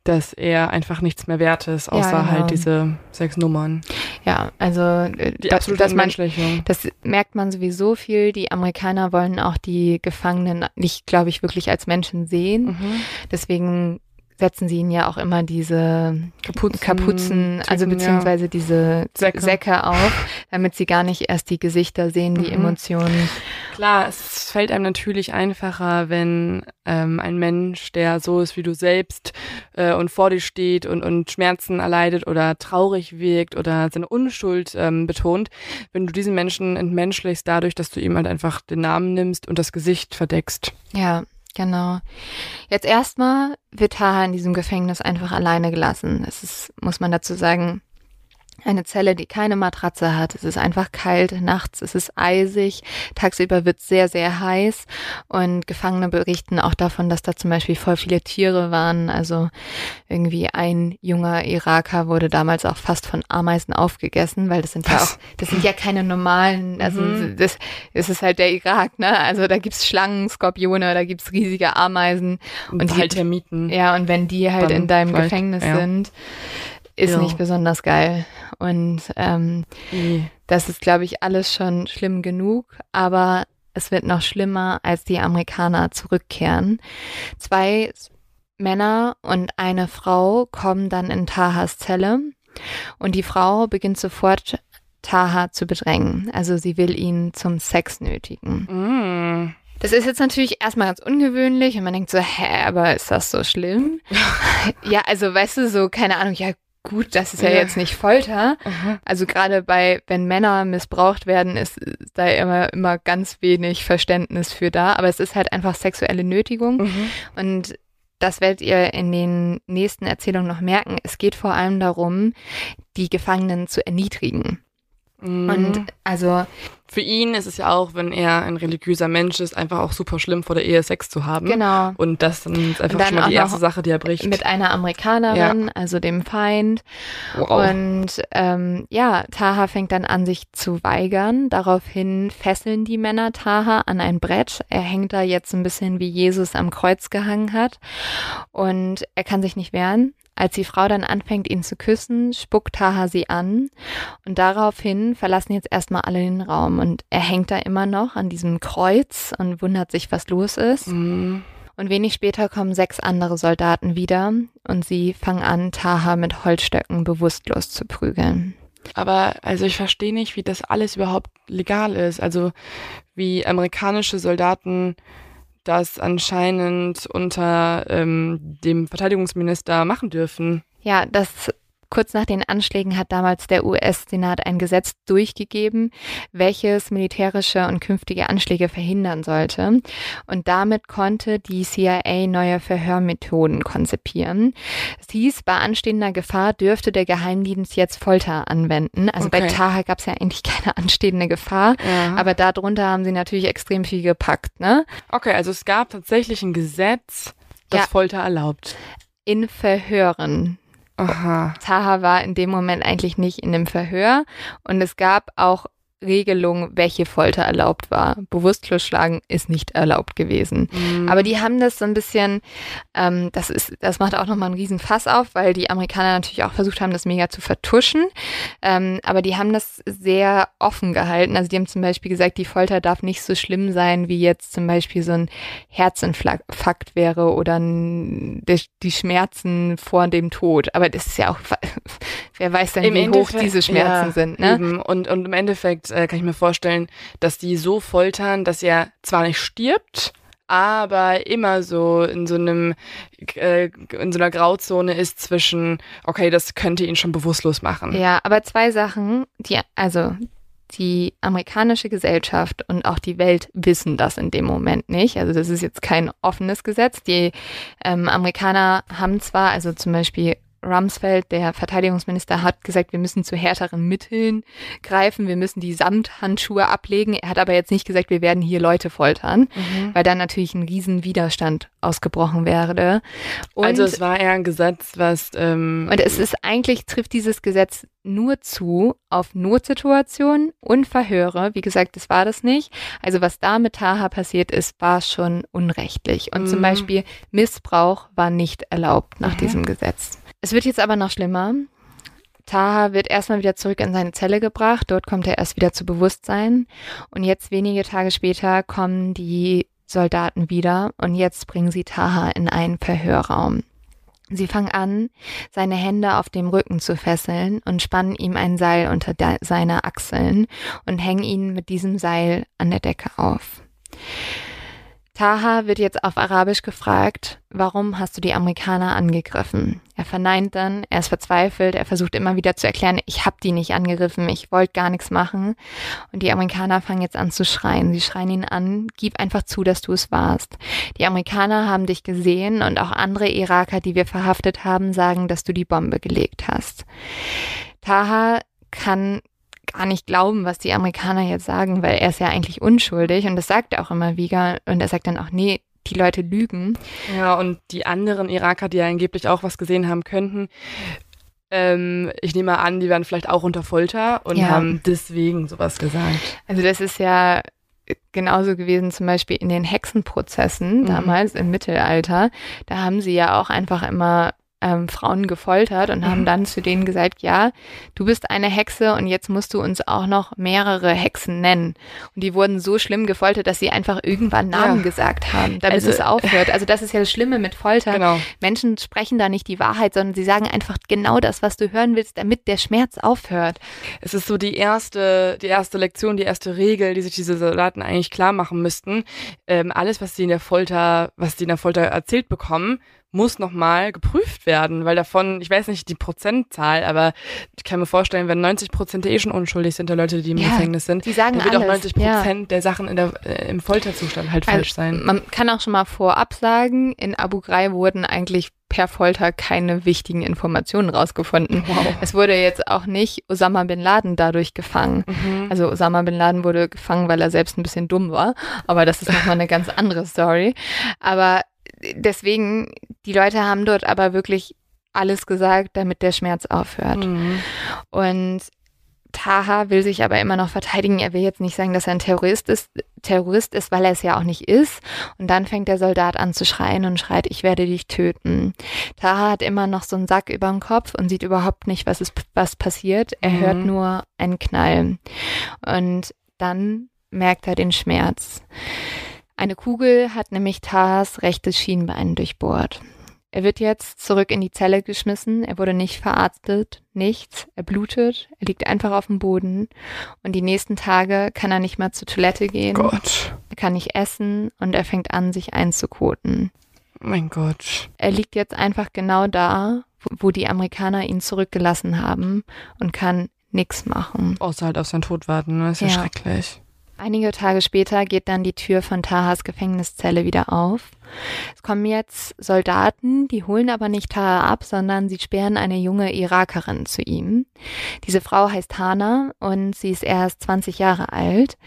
dass er einfach nichts mehr wert ist, außer ja, genau. halt diese sechs Nummern. Ja, also äh, die das, Menschlichung. Das merkt man sowieso viel. Die Amerikaner wollen auch die Gefangenen nicht, glaube ich, wirklich als Menschen sehen. Mhm. Deswegen setzen sie ihnen ja auch immer diese Kapuzen, Kapuzen also beziehungsweise ja. diese Säcke. Säcke. auf, damit sie gar nicht erst die Gesichter sehen, die mhm. Emotionen. Klar, es fällt einem natürlich einfacher, wenn ähm, ein Mensch, der so ist wie du selbst äh, und vor dir steht und, und Schmerzen erleidet oder traurig wirkt oder seine Unschuld ähm, betont, wenn du diesen Menschen entmenschlichst dadurch, dass du ihm halt einfach den Namen nimmst und das Gesicht verdeckst. Ja, Genau. Jetzt erstmal wird Taha in diesem Gefängnis einfach alleine gelassen. Es ist, muss man dazu sagen, eine Zelle, die keine Matratze hat. Es ist einfach kalt. Nachts ist es eisig. Tagsüber wird es sehr, sehr heiß. Und Gefangene berichten auch davon, dass da zum Beispiel voll viele Tiere waren. Also irgendwie ein junger Iraker wurde damals auch fast von Ameisen aufgegessen, weil das sind ja auch, das sind ja keine normalen, also mhm. das, das ist halt der Irak, ne? Also da gibt's Schlangen, Skorpione, da gibt's riesige Ameisen. Und, und halt Termiten. Ja, und wenn die halt in deinem Gefängnis ja. sind, ist ja. nicht besonders geil. Und ähm, mhm. das ist, glaube ich, alles schon schlimm genug, aber es wird noch schlimmer, als die Amerikaner zurückkehren. Zwei Männer und eine Frau kommen dann in Tahas Zelle und die Frau beginnt sofort Taha zu bedrängen. Also sie will ihn zum Sex nötigen. Mm. Das ist jetzt natürlich erstmal ganz ungewöhnlich und man denkt so, hä, aber ist das so schlimm? ja, also weißt du, so, keine Ahnung, ja gut, das ist ja, ja. jetzt nicht Folter. Mhm. Also gerade bei, wenn Männer missbraucht werden, ist, da immer, immer ganz wenig Verständnis für da. Aber es ist halt einfach sexuelle Nötigung. Mhm. Und das werdet ihr in den nächsten Erzählungen noch merken. Es geht vor allem darum, die Gefangenen zu erniedrigen. Mhm. Und also für ihn ist es ja auch, wenn er ein religiöser Mensch ist, einfach auch super schlimm, vor der Ehe Sex zu haben. Genau. Und das dann ist einfach dann schon mal die erste Sache, die er bricht. Mit einer Amerikanerin, ja. also dem Feind. Wow. Und ähm, ja, Taha fängt dann an, sich zu weigern. Daraufhin fesseln die Männer Taha an ein Brett. Er hängt da jetzt ein bisschen wie Jesus am Kreuz gehangen hat. Und er kann sich nicht wehren. Als die Frau dann anfängt, ihn zu küssen, spuckt Taha sie an und daraufhin verlassen jetzt erstmal alle den Raum und er hängt da immer noch an diesem Kreuz und wundert sich, was los ist. Mhm. Und wenig später kommen sechs andere Soldaten wieder und sie fangen an, Taha mit Holzstöcken bewusstlos zu prügeln. Aber also ich verstehe nicht, wie das alles überhaupt legal ist. Also wie amerikanische Soldaten das anscheinend unter ähm, dem Verteidigungsminister machen dürfen. Ja, das Kurz nach den Anschlägen hat damals der US-Senat ein Gesetz durchgegeben, welches militärische und künftige Anschläge verhindern sollte. Und damit konnte die CIA neue Verhörmethoden konzipieren. Es hieß, bei anstehender Gefahr dürfte der Geheimdienst jetzt Folter anwenden. Also okay. bei Taha gab es ja eigentlich keine anstehende Gefahr, ja. aber darunter haben sie natürlich extrem viel gepackt. Ne? Okay, also es gab tatsächlich ein Gesetz, das ja. Folter erlaubt. In Verhören. Aha. Taha war in dem Moment eigentlich nicht in dem Verhör und es gab auch Regelung, welche Folter erlaubt war. Bewusstlos schlagen ist nicht erlaubt gewesen. Mhm. Aber die haben das so ein bisschen, ähm, das ist, das macht auch nochmal einen riesen Fass auf, weil die Amerikaner natürlich auch versucht haben, das mega zu vertuschen. Ähm, aber die haben das sehr offen gehalten. Also die haben zum Beispiel gesagt, die Folter darf nicht so schlimm sein, wie jetzt zum Beispiel so ein Herzinfarkt wäre oder ein, die, die Schmerzen vor dem Tod. Aber das ist ja auch, wer weiß denn, Im wie Endeffekt, hoch diese Schmerzen ja, sind. Ne? Und, und im Endeffekt äh, kann ich mir vorstellen, dass die so foltern, dass er zwar nicht stirbt, aber immer so in so einem äh, in so einer Grauzone ist zwischen okay, das könnte ihn schon bewusstlos machen. Ja, aber zwei Sachen, die also die amerikanische Gesellschaft und auch die Welt wissen das in dem Moment nicht. Also das ist jetzt kein offenes Gesetz. Die ähm, Amerikaner haben zwar, also zum Beispiel Rumsfeld, der Verteidigungsminister, hat gesagt, wir müssen zu härteren Mitteln greifen, wir müssen die Samthandschuhe ablegen. Er hat aber jetzt nicht gesagt, wir werden hier Leute foltern, mhm. weil dann natürlich ein riesen Widerstand ausgebrochen wäre. Und, also es war eher ein Gesetz, was... Ähm und es ist eigentlich, trifft dieses Gesetz nur zu auf Notsituationen und Verhöre. Wie gesagt, das war das nicht. Also was da mit Taha passiert ist, war schon unrechtlich. Und mhm. zum Beispiel Missbrauch war nicht erlaubt nach mhm. diesem Gesetz. Es wird jetzt aber noch schlimmer. Taha wird erstmal wieder zurück in seine Zelle gebracht. Dort kommt er erst wieder zu Bewusstsein. Und jetzt wenige Tage später kommen die Soldaten wieder und jetzt bringen sie Taha in einen Verhörraum. Sie fangen an, seine Hände auf dem Rücken zu fesseln und spannen ihm ein Seil unter seine Achseln und hängen ihn mit diesem Seil an der Decke auf. Taha wird jetzt auf Arabisch gefragt, warum hast du die Amerikaner angegriffen? Er verneint dann, er ist verzweifelt, er versucht immer wieder zu erklären, ich habe die nicht angegriffen, ich wollte gar nichts machen. Und die Amerikaner fangen jetzt an zu schreien. Sie schreien ihn an, gib einfach zu, dass du es warst. Die Amerikaner haben dich gesehen und auch andere Iraker, die wir verhaftet haben, sagen, dass du die Bombe gelegt hast. Taha kann gar nicht glauben, was die Amerikaner jetzt sagen, weil er ist ja eigentlich unschuldig und das sagt er auch immer wieder und er sagt dann auch, nee, die Leute lügen. Ja, und die anderen Iraker, die ja angeblich auch was gesehen haben könnten, ähm, ich nehme an, die werden vielleicht auch unter Folter und ja. haben deswegen sowas gesagt. Also das ist ja genauso gewesen zum Beispiel in den Hexenprozessen mhm. damals im Mittelalter. Da haben sie ja auch einfach immer ähm, Frauen gefoltert und haben dann zu denen gesagt, ja, du bist eine Hexe und jetzt musst du uns auch noch mehrere Hexen nennen. Und die wurden so schlimm gefoltert, dass sie einfach irgendwann Namen ja. gesagt haben, damit also, es aufhört. Also das ist ja das Schlimme mit Folter. Genau. Menschen sprechen da nicht die Wahrheit, sondern sie sagen einfach genau das, was du hören willst, damit der Schmerz aufhört. Es ist so die erste, die erste Lektion, die erste Regel, die sich diese Soldaten eigentlich klar machen müssten. Ähm, alles, was sie in der Folter, was sie in der Folter erzählt bekommen, muss nochmal geprüft werden, weil davon, ich weiß nicht die Prozentzahl, aber ich kann mir vorstellen, wenn 90 Prozent eh schon unschuldig sind, der Leute, die im ja, Gefängnis sind, die sagen dann wird alles. auch 90 Prozent ja. der Sachen in der, äh, im Folterzustand halt also, falsch sein. Man kann auch schon mal vorab sagen, in Abu Ghraib wurden eigentlich per Folter keine wichtigen Informationen rausgefunden. Wow. Es wurde jetzt auch nicht Osama bin Laden dadurch gefangen. Mhm. Also Osama bin Laden wurde gefangen, weil er selbst ein bisschen dumm war. Aber das ist nochmal eine ganz andere Story. Aber deswegen, die Leute haben dort aber wirklich alles gesagt, damit der Schmerz aufhört. Mhm. Und Taha will sich aber immer noch verteidigen. Er will jetzt nicht sagen, dass er ein Terrorist ist, Terrorist ist, weil er es ja auch nicht ist. Und dann fängt der Soldat an zu schreien und schreit, ich werde dich töten. Taha hat immer noch so einen Sack über dem Kopf und sieht überhaupt nicht, was ist, was passiert. Er mhm. hört nur einen Knall. Und dann merkt er den Schmerz. Eine Kugel hat nämlich Tahas rechtes Schienbein durchbohrt. Er wird jetzt zurück in die Zelle geschmissen. Er wurde nicht verarztet, nichts. Er blutet, er liegt einfach auf dem Boden. Und die nächsten Tage kann er nicht mehr zur Toilette gehen. Gott. Er kann nicht essen und er fängt an, sich einzukoten. Mein Gott. Er liegt jetzt einfach genau da, wo die Amerikaner ihn zurückgelassen haben und kann nichts machen. Außer halt auf seinen Tod warten, ne? Das ist ja, ja schrecklich. Einige Tage später geht dann die Tür von Tahas Gefängniszelle wieder auf. Es kommen jetzt Soldaten, die holen aber nicht Taha ab, sondern sie sperren eine junge Irakerin zu ihm. Diese Frau heißt Hana und sie ist erst 20 Jahre alt.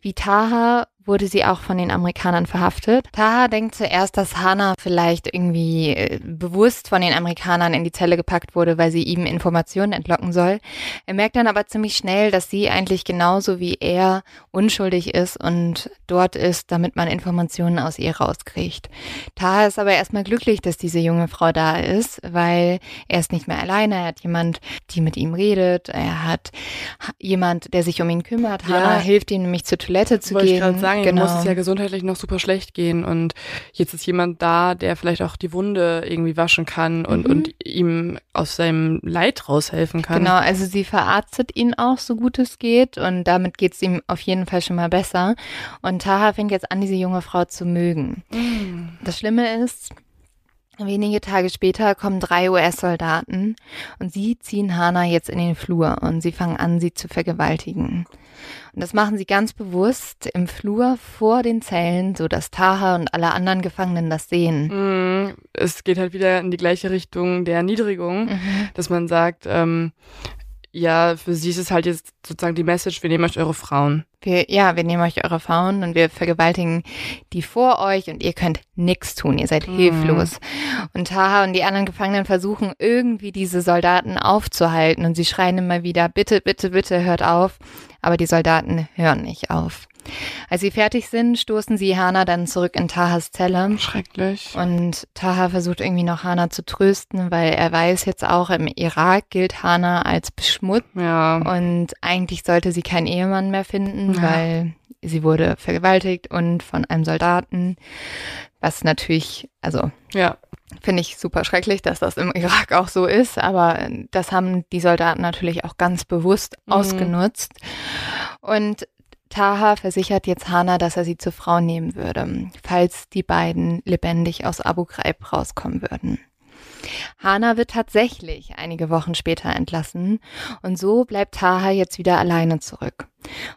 Wie Taha wurde sie auch von den Amerikanern verhaftet. Taha denkt zuerst, dass Hana vielleicht irgendwie äh, bewusst von den Amerikanern in die Zelle gepackt wurde, weil sie ihm Informationen entlocken soll. Er merkt dann aber ziemlich schnell, dass sie eigentlich genauso wie er unschuldig ist und dort ist, damit man Informationen aus ihr rauskriegt. Taha ist aber erstmal glücklich, dass diese junge Frau da ist, weil er ist nicht mehr alleine. Er hat jemand, die mit ihm redet. Er hat jemand, der sich um ihn kümmert. Ja, Hana hilft ihm nämlich zur Toilette zu gehen. Sagen, genau. muss es ja gesundheitlich noch super schlecht gehen und jetzt ist jemand da, der vielleicht auch die Wunde irgendwie waschen kann und, mhm. und ihm aus seinem Leid raushelfen kann. Genau, also sie verarztet ihn auch so gut es geht und damit geht es ihm auf jeden Fall schon mal besser. Und Taha fängt jetzt an, diese junge Frau zu mögen. Mhm. Das Schlimme ist, Wenige Tage später kommen drei US-Soldaten und sie ziehen Hana jetzt in den Flur und sie fangen an, sie zu vergewaltigen. Und das machen sie ganz bewusst im Flur vor den Zellen, so dass Taha und alle anderen Gefangenen das sehen. Mm, es geht halt wieder in die gleiche Richtung der Erniedrigung, mhm. dass man sagt, ähm, ja, für sie ist es halt jetzt sozusagen die Message, wir nehmen euch eure Frauen. Wir, ja, wir nehmen euch eure Frauen und wir vergewaltigen die vor euch und ihr könnt nichts tun, ihr seid mhm. hilflos. Und Taha und die anderen Gefangenen versuchen irgendwie diese Soldaten aufzuhalten und sie schreien immer wieder, bitte, bitte, bitte, hört auf. Aber die Soldaten hören nicht auf. Als sie fertig sind, stoßen sie Hana dann zurück in Tahas Zelle. Schrecklich. Und Taha versucht irgendwie noch Hana zu trösten, weil er weiß jetzt auch, im Irak gilt Hana als beschmutzt. Ja. Und eigentlich sollte sie keinen Ehemann mehr finden, ja. weil sie wurde vergewaltigt und von einem Soldaten. Was natürlich, also. Ja. Finde ich super schrecklich, dass das im Irak auch so ist, aber das haben die Soldaten natürlich auch ganz bewusst mhm. ausgenutzt. Und Taha versichert jetzt Hana, dass er sie zur Frau nehmen würde, falls die beiden lebendig aus Abu Ghraib rauskommen würden. Hana wird tatsächlich einige Wochen später entlassen und so bleibt Taha jetzt wieder alleine zurück.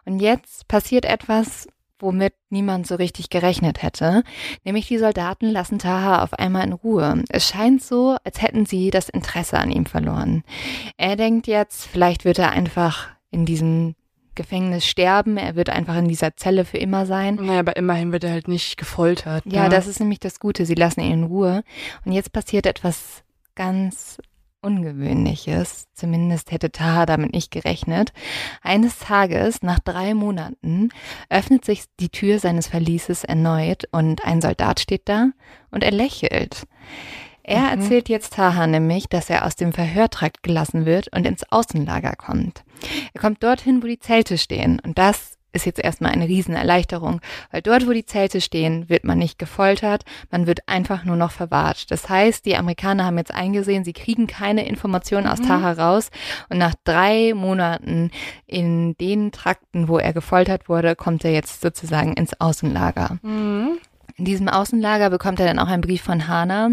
Und jetzt passiert etwas, womit niemand so richtig gerechnet hätte, nämlich die Soldaten lassen Taha auf einmal in Ruhe. Es scheint so, als hätten sie das Interesse an ihm verloren. Er denkt jetzt, vielleicht wird er einfach in diesem Gefängnis sterben. Er wird einfach in dieser Zelle für immer sein. Naja, aber immerhin wird er halt nicht gefoltert. Ja, ne? das ist nämlich das Gute. Sie lassen ihn in Ruhe. Und jetzt passiert etwas ganz Ungewöhnliches. Zumindest hätte Taha damit nicht gerechnet. Eines Tages, nach drei Monaten, öffnet sich die Tür seines Verlieses erneut und ein Soldat steht da und er lächelt. Er mhm. erzählt jetzt Taha nämlich, dass er aus dem Verhörtrakt gelassen wird und ins Außenlager kommt. Er kommt dorthin, wo die Zelte stehen und das ist jetzt erstmal eine Riesenerleichterung, weil dort, wo die Zelte stehen, wird man nicht gefoltert, man wird einfach nur noch verwahrt. Das heißt, die Amerikaner haben jetzt eingesehen, sie kriegen keine Informationen aus mhm. Taha raus und nach drei Monaten in den Trakten, wo er gefoltert wurde, kommt er jetzt sozusagen ins Außenlager. Mhm. In diesem Außenlager bekommt er dann auch einen Brief von Hana.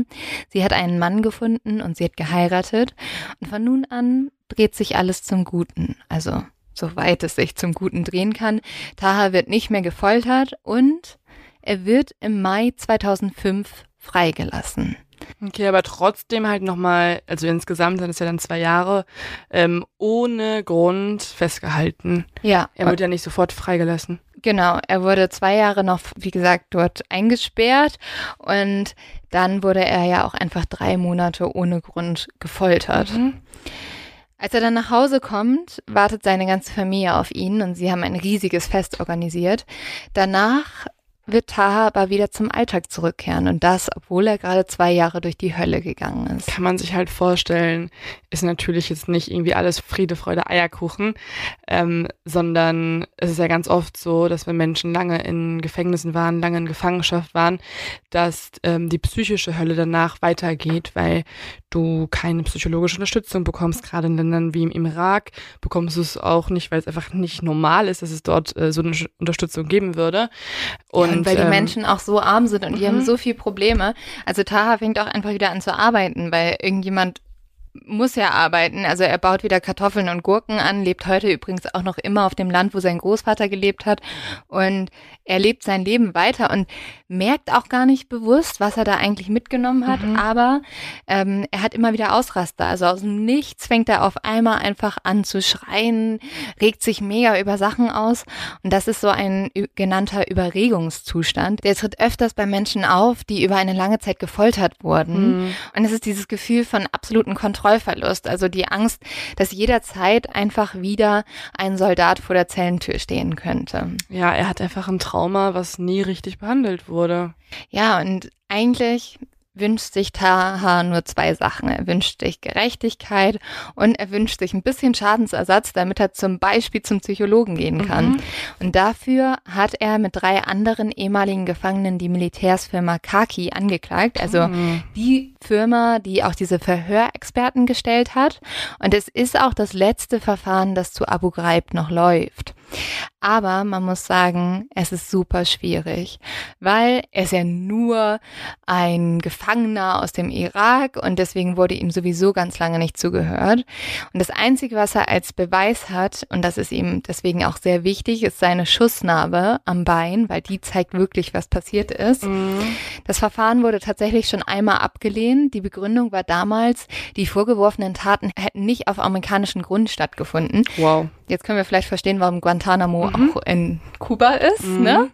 Sie hat einen Mann gefunden und sie hat geheiratet. Und von nun an dreht sich alles zum Guten. Also, soweit es sich zum Guten drehen kann. Taha wird nicht mehr gefoltert und er wird im Mai 2005 freigelassen. Okay, aber trotzdem halt nochmal, also insgesamt sind es ja dann zwei Jahre, ähm, ohne Grund festgehalten. Ja. Er wird ja nicht sofort freigelassen. Genau, er wurde zwei Jahre noch, wie gesagt, dort eingesperrt und dann wurde er ja auch einfach drei Monate ohne Grund gefoltert. Mhm. Als er dann nach Hause kommt, wartet seine ganze Familie auf ihn und sie haben ein riesiges Fest organisiert. Danach wird Taha aber wieder zum Alltag zurückkehren und das, obwohl er gerade zwei Jahre durch die Hölle gegangen ist. Kann man sich halt vorstellen, ist natürlich jetzt nicht irgendwie alles Friede, Freude, Eierkuchen, ähm, sondern es ist ja ganz oft so, dass wenn Menschen lange in Gefängnissen waren, lange in Gefangenschaft waren, dass ähm, die psychische Hölle danach weitergeht, weil du keine psychologische Unterstützung bekommst, gerade in Ländern wie im Irak bekommst du es auch nicht, weil es einfach nicht normal ist, dass es dort äh, so eine Unterstützung geben würde. Und, ja, und weil die ähm, Menschen auch so arm sind und die haben mhm. so viele Probleme. Also Taha fängt auch einfach wieder an zu arbeiten, weil irgendjemand muss ja arbeiten. Also er baut wieder Kartoffeln und Gurken an, lebt heute übrigens auch noch immer auf dem Land, wo sein Großvater gelebt hat. Und er lebt sein Leben weiter und merkt auch gar nicht bewusst, was er da eigentlich mitgenommen hat, mhm. aber ähm, er hat immer wieder Ausraster. Also aus dem Nichts fängt er auf einmal einfach an zu schreien, regt sich mega über Sachen aus und das ist so ein genannter Überregungszustand. Der tritt öfters bei Menschen auf, die über eine lange Zeit gefoltert wurden mhm. und es ist dieses Gefühl von absoluten Kontrollverlust, also die Angst, dass jederzeit einfach wieder ein Soldat vor der Zellentür stehen könnte. Ja, er hat einfach ein Trauma, was nie richtig behandelt wurde. Ja, und eigentlich wünscht sich Taha nur zwei Sachen. Er wünscht sich Gerechtigkeit und er wünscht sich ein bisschen Schadensersatz, damit er zum Beispiel zum Psychologen gehen kann. Mhm. Und dafür hat er mit drei anderen ehemaligen Gefangenen die Militärsfirma Kaki angeklagt, also mhm. die Firma, die auch diese Verhörexperten gestellt hat. Und es ist auch das letzte Verfahren, das zu Abu Ghraib noch läuft. Aber man muss sagen, es ist super schwierig, weil er ist ja nur ein Gefangener aus dem Irak und deswegen wurde ihm sowieso ganz lange nicht zugehört. Und das Einzige, was er als Beweis hat, und das ist ihm deswegen auch sehr wichtig, ist seine Schussnarbe am Bein, weil die zeigt wirklich, was passiert ist. Mhm. Das Verfahren wurde tatsächlich schon einmal abgelehnt. Die Begründung war damals, die vorgeworfenen Taten hätten nicht auf amerikanischen Grund stattgefunden. Wow. Jetzt können wir vielleicht verstehen, warum Guantanamo mhm. auch in Kuba ist, mhm. ne?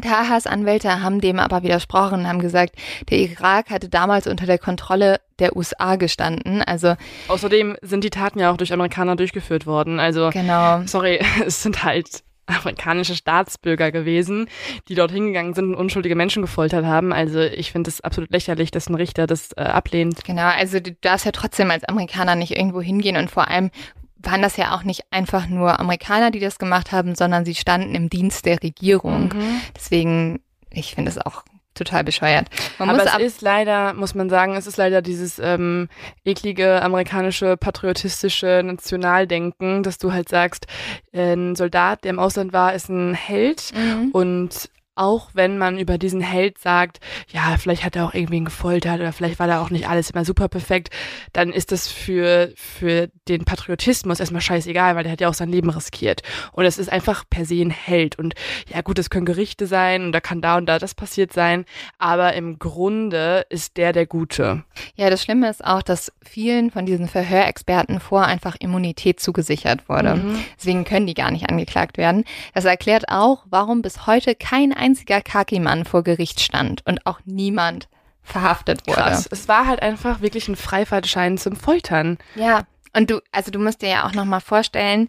Tahas Anwälte haben dem aber widersprochen und haben gesagt, der Irak hatte damals unter der Kontrolle der USA gestanden. Also außerdem sind die Taten ja auch durch Amerikaner durchgeführt worden. Also genau. sorry, es sind halt amerikanische Staatsbürger gewesen, die dort hingegangen sind und unschuldige Menschen gefoltert haben. Also ich finde es absolut lächerlich, dass ein Richter das äh, ablehnt. Genau, also du darfst ja trotzdem als Amerikaner nicht irgendwo hingehen und vor allem waren das ja auch nicht einfach nur Amerikaner, die das gemacht haben, sondern sie standen im Dienst der Regierung. Mhm. Deswegen, ich finde es auch total bescheuert. Man Aber es ist leider, muss man sagen, es ist leider dieses ähm, eklige amerikanische patriotistische Nationaldenken, dass du halt sagst, ein Soldat, der im Ausland war, ist ein Held mhm. und auch wenn man über diesen Held sagt, ja, vielleicht hat er auch irgendwen gefoltert oder vielleicht war da auch nicht alles immer super perfekt, dann ist das für, für den Patriotismus erstmal scheißegal, weil der hat ja auch sein Leben riskiert. Und es ist einfach per se ein Held. Und ja, gut, es können Gerichte sein und da kann da und da das passiert sein, aber im Grunde ist der der Gute. Ja, das Schlimme ist auch, dass vielen von diesen Verhörexperten vor einfach Immunität zugesichert wurde. Mhm. Deswegen können die gar nicht angeklagt werden. Das erklärt auch, warum bis heute kein einziger Kaki-Mann vor Gericht stand und auch niemand verhaftet wurde. Krass. Es war halt einfach wirklich ein Freifahrtschein zum Foltern. Ja. Und du, also du musst dir ja auch nochmal vorstellen,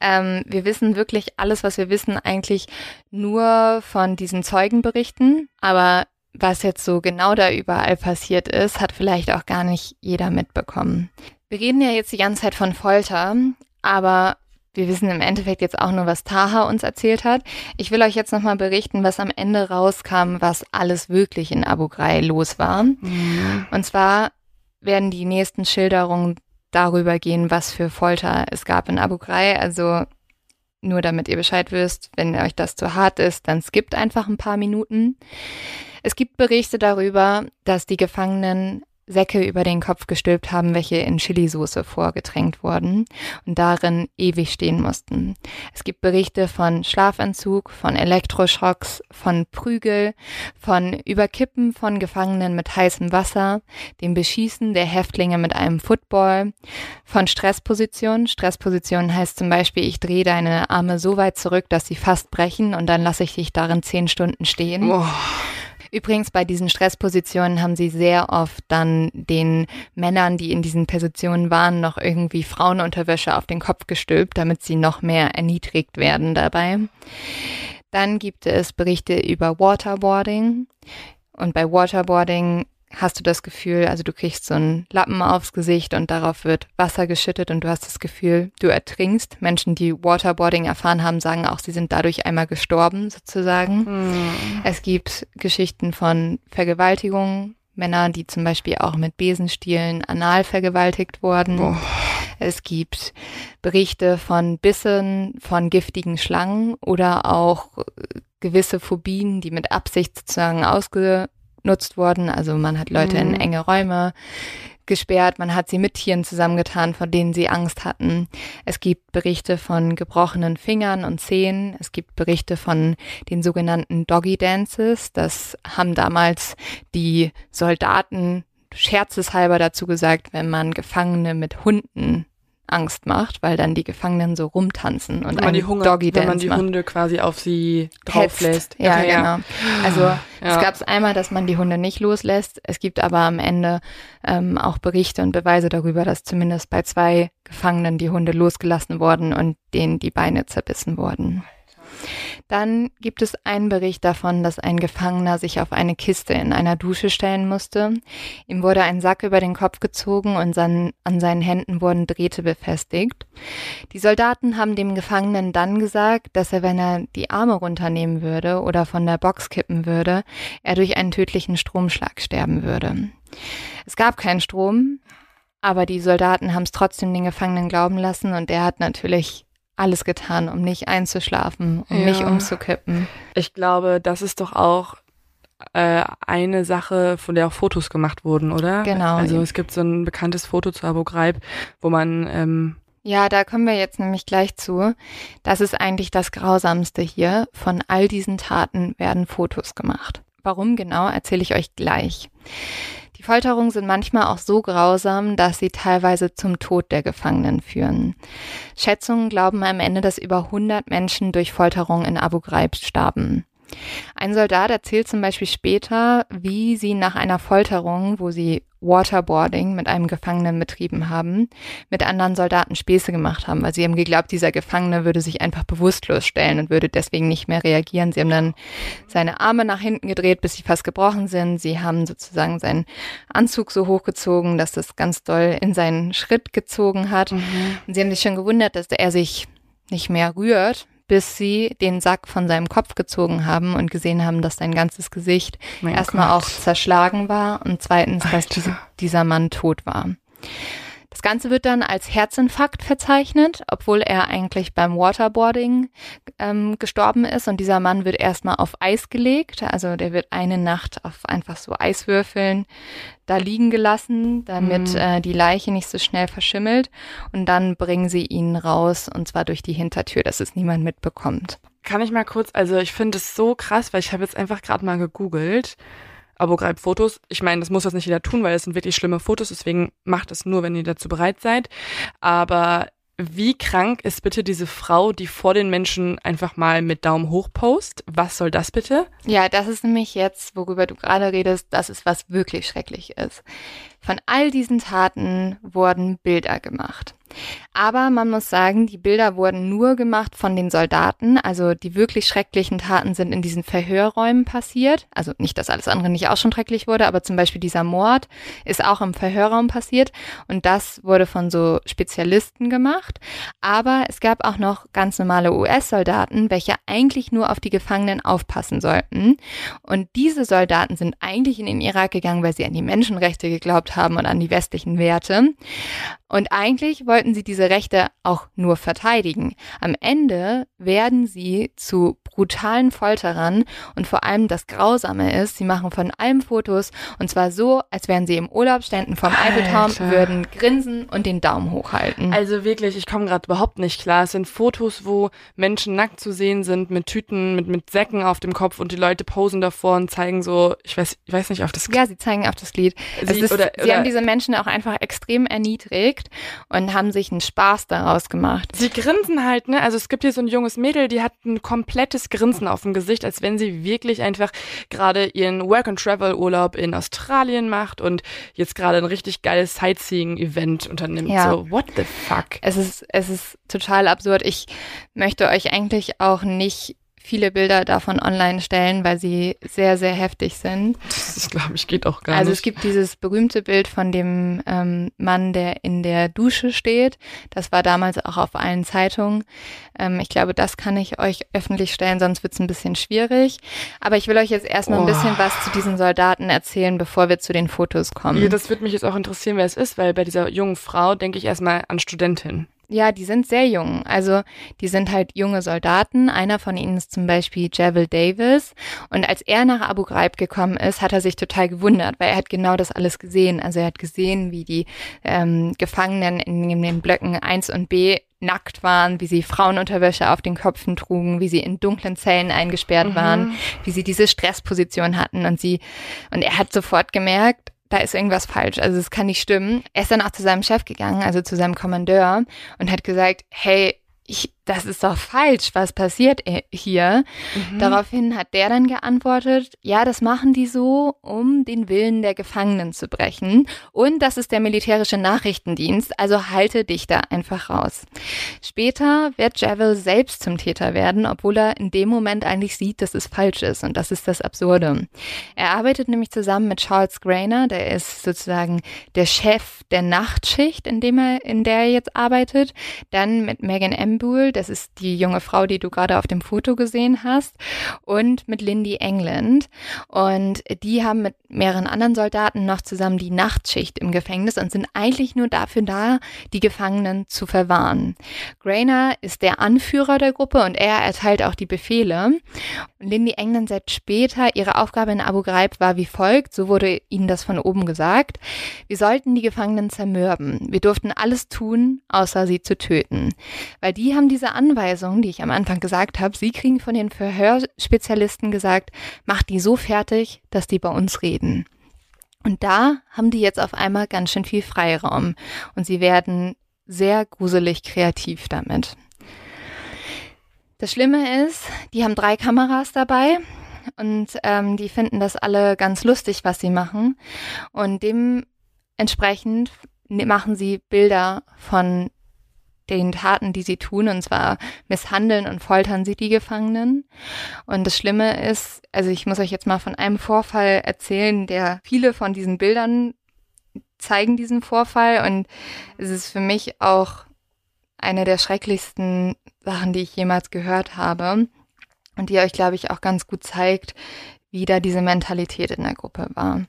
ähm, wir wissen wirklich alles, was wir wissen, eigentlich nur von diesen Zeugenberichten. Aber was jetzt so genau da überall passiert ist, hat vielleicht auch gar nicht jeder mitbekommen. Wir reden ja jetzt die ganze Zeit von Folter, aber wir wissen im Endeffekt jetzt auch nur, was Taha uns erzählt hat. Ich will euch jetzt nochmal berichten, was am Ende rauskam, was alles wirklich in Abu Ghraib los war. Mhm. Und zwar werden die nächsten Schilderungen darüber gehen, was für Folter es gab in Abu Ghraib. Also nur damit ihr Bescheid wisst, wenn euch das zu hart ist, dann skippt einfach ein paar Minuten. Es gibt Berichte darüber, dass die Gefangenen Säcke über den Kopf gestülpt haben, welche in Chilisauce vorgetränkt wurden und darin ewig stehen mussten. Es gibt Berichte von Schlafanzug, von Elektroschocks, von Prügel, von Überkippen von Gefangenen mit heißem Wasser, dem Beschießen der Häftlinge mit einem Football, von Stresspositionen. Stresspositionen heißt zum Beispiel, ich drehe deine Arme so weit zurück, dass sie fast brechen und dann lasse ich dich darin zehn Stunden stehen. Oh. Übrigens bei diesen Stresspositionen haben sie sehr oft dann den Männern, die in diesen Positionen waren, noch irgendwie Frauenunterwäsche auf den Kopf gestülpt, damit sie noch mehr erniedrigt werden dabei. Dann gibt es Berichte über Waterboarding. Und bei Waterboarding hast du das Gefühl, also du kriegst so einen Lappen aufs Gesicht und darauf wird Wasser geschüttet und du hast das Gefühl, du ertrinkst. Menschen, die Waterboarding erfahren haben, sagen auch, sie sind dadurch einmal gestorben, sozusagen. Mhm. Es gibt Geschichten von Vergewaltigungen, Männer, die zum Beispiel auch mit Besenstielen anal vergewaltigt wurden. Oh. Es gibt Berichte von Bissen von giftigen Schlangen oder auch gewisse Phobien, die mit Absicht sozusagen ausge genutzt worden. Also man hat Leute mhm. in enge Räume gesperrt, man hat sie mit Tieren zusammengetan, vor denen sie Angst hatten. Es gibt Berichte von gebrochenen Fingern und Zehen. Es gibt Berichte von den sogenannten Doggy Dances. Das haben damals die Soldaten scherzeshalber dazu gesagt, wenn man Gefangene mit Hunden Angst macht, weil dann die Gefangenen so rumtanzen und ein Hunger, Doggy Dance Wenn man die macht. Hunde quasi auf sie drauflässt. Ja, okay, genau. Ja. Also ja. es gab es einmal, dass man die Hunde nicht loslässt. Es gibt aber am Ende ähm, auch Berichte und Beweise darüber, dass zumindest bei zwei Gefangenen die Hunde losgelassen wurden und denen die Beine zerbissen wurden. Dann gibt es einen Bericht davon, dass ein Gefangener sich auf eine Kiste in einer Dusche stellen musste. Ihm wurde ein Sack über den Kopf gezogen und an seinen Händen wurden Drähte befestigt. Die Soldaten haben dem Gefangenen dann gesagt, dass er, wenn er die Arme runternehmen würde oder von der Box kippen würde, er durch einen tödlichen Stromschlag sterben würde. Es gab keinen Strom, aber die Soldaten haben es trotzdem den Gefangenen glauben lassen und er hat natürlich alles getan, um nicht einzuschlafen, um ja. nicht umzukippen. Ich glaube, das ist doch auch äh, eine Sache, von der auch Fotos gemacht wurden, oder? Genau. Also es gibt so ein bekanntes Foto zu Abu Ghraib, wo man ähm, ja, da kommen wir jetzt nämlich gleich zu. Das ist eigentlich das Grausamste hier. Von all diesen Taten werden Fotos gemacht. Warum genau, erzähle ich euch gleich. Die Folterungen sind manchmal auch so grausam, dass sie teilweise zum Tod der Gefangenen führen. Schätzungen glauben am Ende, dass über 100 Menschen durch Folterung in Abu Ghraib starben. Ein Soldat erzählt zum Beispiel später, wie sie nach einer Folterung, wo sie Waterboarding mit einem Gefangenen betrieben haben, mit anderen Soldaten Späße gemacht haben, weil sie haben geglaubt, dieser Gefangene würde sich einfach bewusstlos stellen und würde deswegen nicht mehr reagieren. Sie haben dann seine Arme nach hinten gedreht, bis sie fast gebrochen sind. Sie haben sozusagen seinen Anzug so hochgezogen, dass das ganz doll in seinen Schritt gezogen hat. Mhm. Und sie haben sich schon gewundert, dass er sich nicht mehr rührt, bis sie den Sack von seinem Kopf gezogen haben und gesehen haben, dass sein ganzes Gesicht mein erstmal Gott. auch zerschlagen war und zweitens, Alter. dass diese, dieser Mann tot war. Das Ganze wird dann als Herzinfarkt verzeichnet, obwohl er eigentlich beim Waterboarding ähm, gestorben ist. Und dieser Mann wird erstmal auf Eis gelegt. Also der wird eine Nacht auf einfach so Eiswürfeln da liegen gelassen, damit mhm. äh, die Leiche nicht so schnell verschimmelt. Und dann bringen sie ihn raus und zwar durch die Hintertür, dass es niemand mitbekommt. Kann ich mal kurz, also ich finde es so krass, weil ich habe jetzt einfach gerade mal gegoogelt. Abo Greib Fotos. Ich meine, das muss das nicht jeder tun, weil es sind wirklich schlimme Fotos, deswegen macht es nur, wenn ihr dazu bereit seid. Aber wie krank ist bitte diese Frau, die vor den Menschen einfach mal mit Daumen hoch post? Was soll das bitte? Ja, das ist nämlich jetzt, worüber du gerade redest, das ist was wirklich schrecklich ist. Von all diesen Taten wurden Bilder gemacht. Aber man muss sagen, die Bilder wurden nur gemacht von den Soldaten. Also die wirklich schrecklichen Taten sind in diesen Verhörräumen passiert. Also nicht, dass alles andere nicht auch schon schrecklich wurde, aber zum Beispiel dieser Mord ist auch im Verhörraum passiert. Und das wurde von so Spezialisten gemacht. Aber es gab auch noch ganz normale US-Soldaten, welche eigentlich nur auf die Gefangenen aufpassen sollten. Und diese Soldaten sind eigentlich in den Irak gegangen, weil sie an die Menschenrechte geglaubt haben und an die westlichen Werte. Und eigentlich wollten sie diese Rechte auch nur verteidigen. Am Ende werden sie zu brutalen Folterern und vor allem das Grausame ist, sie machen von allem Fotos und zwar so, als wären sie im Urlaub ständen vom Eiffelturm, würden grinsen und den Daumen hochhalten. Also wirklich, ich komme gerade überhaupt nicht klar. Es sind Fotos, wo Menschen nackt zu sehen sind, mit Tüten, mit, mit Säcken auf dem Kopf und die Leute posen davor und zeigen so, ich weiß, ich weiß nicht, auf das Glied. Ja, sie zeigen auf das Glied. Sie, ist, oder, sie haben diese Menschen auch einfach extrem erniedrigt und haben sich einen Spaß daraus gemacht. Sie grinsen halt, ne? Also es gibt hier so ein junges Mädel, die hat ein komplettes Grinsen auf dem Gesicht, als wenn sie wirklich einfach gerade ihren Work-and-Travel-Urlaub in Australien macht und jetzt gerade ein richtig geiles Sightseeing-Event unternimmt. Ja. So, what the fuck? Es ist, es ist total absurd. Ich möchte euch eigentlich auch nicht viele Bilder davon online stellen, weil sie sehr, sehr heftig sind. Das glaube ich geht auch gar also nicht. Also es gibt dieses berühmte Bild von dem ähm, Mann, der in der Dusche steht. Das war damals auch auf allen Zeitungen. Ähm, ich glaube, das kann ich euch öffentlich stellen, sonst wird es ein bisschen schwierig. Aber ich will euch jetzt erstmal oh. ein bisschen was zu diesen Soldaten erzählen, bevor wir zu den Fotos kommen. Ja, das würde mich jetzt auch interessieren, wer es ist, weil bei dieser jungen Frau denke ich erstmal an Studentin. Ja, die sind sehr jung. Also die sind halt junge Soldaten. Einer von ihnen ist zum Beispiel Javel Davis. Und als er nach Abu Ghraib gekommen ist, hat er sich total gewundert, weil er hat genau das alles gesehen. Also er hat gesehen, wie die ähm, Gefangenen in den Blöcken 1 und B nackt waren, wie sie Frauenunterwäsche auf den Köpfen trugen, wie sie in dunklen Zellen eingesperrt mhm. waren, wie sie diese Stressposition hatten und sie, und er hat sofort gemerkt, da ist irgendwas falsch, also es kann nicht stimmen. Er ist dann auch zu seinem Chef gegangen, also zu seinem Kommandeur und hat gesagt, hey, ich, das ist doch falsch, was passiert hier? Mhm. Daraufhin hat der dann geantwortet, ja, das machen die so, um den Willen der Gefangenen zu brechen. Und das ist der militärische Nachrichtendienst, also halte dich da einfach raus. Später wird Javel selbst zum Täter werden, obwohl er in dem Moment eigentlich sieht, dass es falsch ist. Und das ist das Absurde. Er arbeitet nämlich zusammen mit Charles Grainer, der ist sozusagen der Chef der Nachtschicht, in, dem er, in der er jetzt arbeitet. Dann mit Megan Embule, das ist die junge Frau, die du gerade auf dem Foto gesehen hast, und mit Lindy England. Und die haben mit mehreren anderen Soldaten noch zusammen die Nachtschicht im Gefängnis und sind eigentlich nur dafür da, die Gefangenen zu verwahren. Grainer ist der Anführer der Gruppe und er erteilt auch die Befehle. Lindy England sagt später, ihre Aufgabe in Abu Ghraib war wie folgt, so wurde ihnen das von oben gesagt. Wir sollten die Gefangenen zermürben. Wir durften alles tun, außer sie zu töten. Weil die haben diese Anweisungen, die ich am Anfang gesagt habe, sie kriegen von den Verhörspezialisten gesagt, macht die so fertig, dass die bei uns reden. Und da haben die jetzt auf einmal ganz schön viel Freiraum und sie werden sehr gruselig kreativ damit. Das Schlimme ist, die haben drei Kameras dabei und ähm, die finden das alle ganz lustig, was sie machen. Und dementsprechend machen sie Bilder von den Taten, die sie tun, und zwar misshandeln und foltern sie die Gefangenen. Und das Schlimme ist, also ich muss euch jetzt mal von einem Vorfall erzählen, der viele von diesen Bildern zeigen diesen Vorfall und es ist für mich auch eine der schrecklichsten Sachen, die ich jemals gehört habe und die euch, glaube ich, auch ganz gut zeigt, wie da diese Mentalität in der Gruppe war.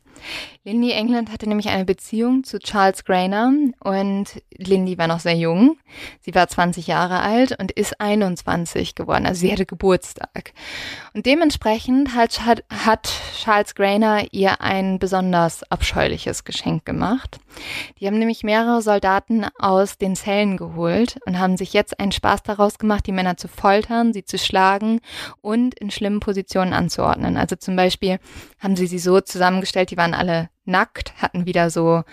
Lindy England hatte nämlich eine Beziehung zu Charles Grainer und Lindy war noch sehr jung. Sie war 20 Jahre alt und ist 21 geworden, also sie hatte Geburtstag. Und dementsprechend hat, hat Charles Grainer ihr ein besonders abscheuliches Geschenk gemacht. Die haben nämlich mehrere Soldaten aus den Zellen geholt und haben sich jetzt einen Spaß daraus gemacht, die Männer zu foltern, sie zu schlagen und in schlimmen Positionen anzuordnen. Also zum Beispiel haben sie sie so zusammengestellt, die waren alle nackt, hatten wieder so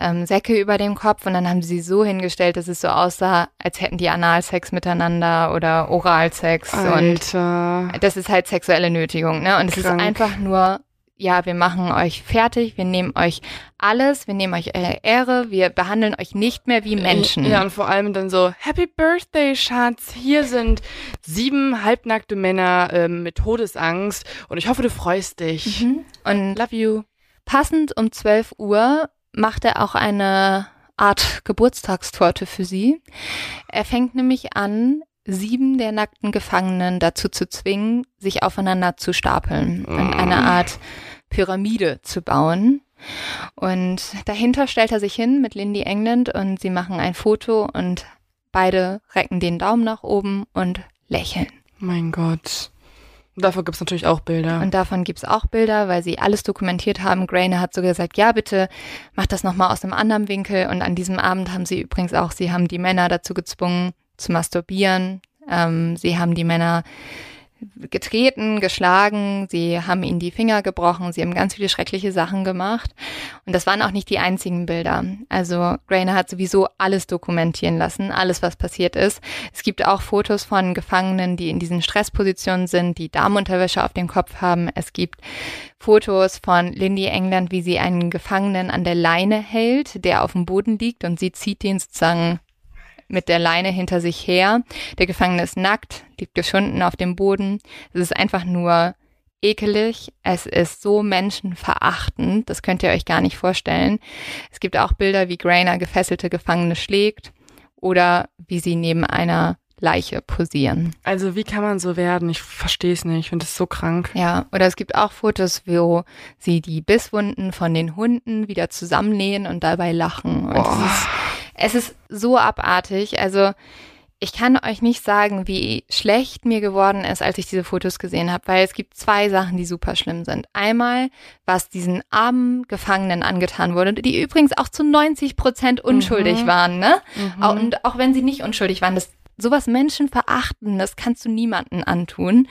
ähm, Säcke über dem Kopf und dann haben sie so hingestellt, dass es so aussah, als hätten die Analsex miteinander oder Oralsex. Alter. Und das ist halt sexuelle Nötigung, ne? Und es ist einfach nur, ja, wir machen euch fertig, wir nehmen euch alles, wir nehmen euch eure Ehre, wir behandeln euch nicht mehr wie Menschen. Ja, und vor allem dann so, Happy Birthday, Schatz, hier sind sieben halbnackte Männer ähm, mit Todesangst und ich hoffe, du freust dich. Mhm. Und love you. Passend um 12 Uhr macht er auch eine Art Geburtstagstorte für sie. Er fängt nämlich an, sieben der nackten Gefangenen dazu zu zwingen, sich aufeinander zu stapeln und eine mm. Art Pyramide zu bauen. Und dahinter stellt er sich hin mit Lindy England und sie machen ein Foto und beide recken den Daumen nach oben und lächeln. Mein Gott. Davon gibt es natürlich auch Bilder. Und davon gibt es auch Bilder, weil sie alles dokumentiert haben. Grainer hat sogar gesagt, ja, bitte mach das nochmal aus einem anderen Winkel. Und an diesem Abend haben sie übrigens auch, sie haben die Männer dazu gezwungen zu masturbieren. Ähm, sie haben die Männer getreten, geschlagen, sie haben ihnen die Finger gebrochen, sie haben ganz viele schreckliche Sachen gemacht. Und das waren auch nicht die einzigen Bilder. Also Grainer hat sowieso alles dokumentieren lassen, alles, was passiert ist. Es gibt auch Fotos von Gefangenen, die in diesen Stresspositionen sind, die Damenunterwäsche auf dem Kopf haben. Es gibt Fotos von Lindy England, wie sie einen Gefangenen an der Leine hält, der auf dem Boden liegt und sie zieht ihn sozusagen mit der Leine hinter sich her. Der Gefangene ist nackt, liegt geschunden auf dem Boden. Es ist einfach nur ekelig. Es ist so menschenverachtend. Das könnt ihr euch gar nicht vorstellen. Es gibt auch Bilder, wie Grainer gefesselte Gefangene schlägt oder wie sie neben einer Leiche posieren. Also wie kann man so werden? Ich verstehe es nicht. Ich finde es so krank. Ja, oder es gibt auch Fotos, wo sie die Bisswunden von den Hunden wieder zusammennähen und dabei lachen. Und es ist Es ist so abartig. Also ich kann euch nicht sagen, wie schlecht mir geworden ist, als ich diese Fotos gesehen habe, weil es gibt zwei Sachen, die super schlimm sind. Einmal, was diesen armen Gefangenen angetan wurde, die übrigens auch zu 90 Prozent unschuldig mhm. waren, ne? Mhm. Und auch wenn sie nicht unschuldig waren, das sowas Menschen verachten, das kannst du niemanden antun.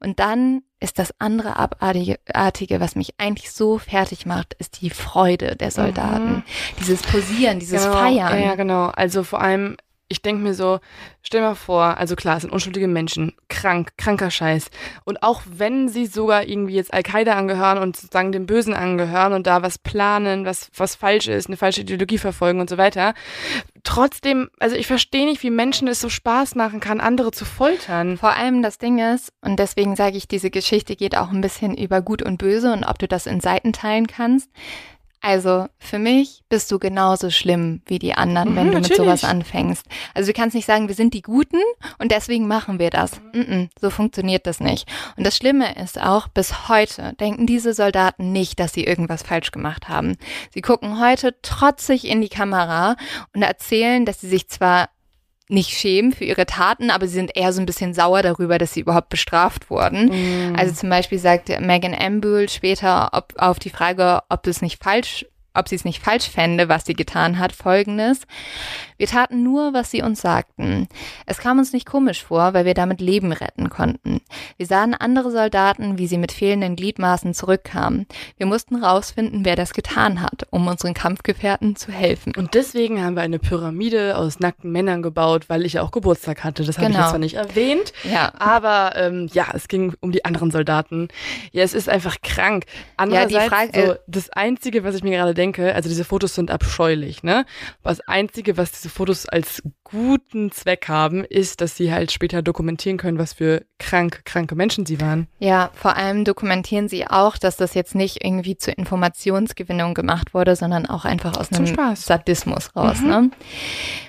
Und dann ist das andere Abartige, was mich eigentlich so fertig macht, ist die Freude der Soldaten. Mhm. Dieses Posieren, dieses genau, Feiern. Ja, genau. Also vor allem ich denke mir so, stell mal vor, also klar, es sind unschuldige Menschen, krank, kranker Scheiß. Und auch wenn sie sogar irgendwie jetzt Al-Qaida angehören und sozusagen dem Bösen angehören und da was planen, was, was falsch ist, eine falsche Ideologie verfolgen und so weiter, trotzdem, also ich verstehe nicht, wie Menschen es so Spaß machen kann, andere zu foltern. Vor allem das Ding ist, und deswegen sage ich, diese Geschichte geht auch ein bisschen über Gut und Böse und ob du das in Seiten teilen kannst. Also für mich bist du genauso schlimm wie die anderen, mhm, wenn du natürlich. mit sowas anfängst. Also du kannst nicht sagen, wir sind die Guten und deswegen machen wir das. Mm -mm, so funktioniert das nicht. Und das Schlimme ist auch, bis heute denken diese Soldaten nicht, dass sie irgendwas falsch gemacht haben. Sie gucken heute trotzig in die Kamera und erzählen, dass sie sich zwar nicht schämen für ihre Taten, aber sie sind eher so ein bisschen sauer darüber, dass sie überhaupt bestraft wurden. Mm. Also zum Beispiel sagt Megan Ambull später ob, auf die Frage, ob das nicht falsch ob sie es nicht falsch fände, was sie getan hat, folgendes. Wir taten nur, was sie uns sagten. Es kam uns nicht komisch vor, weil wir damit Leben retten konnten. Wir sahen andere Soldaten, wie sie mit fehlenden Gliedmaßen zurückkamen. Wir mussten rausfinden, wer das getan hat, um unseren Kampfgefährten zu helfen. Und deswegen haben wir eine Pyramide aus nackten Männern gebaut, weil ich ja auch Geburtstag hatte. Das habe genau. ich jetzt zwar nicht erwähnt, ja. aber ähm, ja, es ging um die anderen Soldaten. Ja, es ist einfach krank. Andererseits, ja, die Frage, so, das Einzige, was ich mir gerade denke, also diese Fotos sind abscheulich, ne? Das Einzige, was diese Fotos als guten Zweck haben, ist, dass sie halt später dokumentieren können, was für krank, kranke Menschen sie waren. Ja, vor allem dokumentieren sie auch, dass das jetzt nicht irgendwie zur Informationsgewinnung gemacht wurde, sondern auch einfach aus Zum einem Spaß. Sadismus raus, mhm. ne?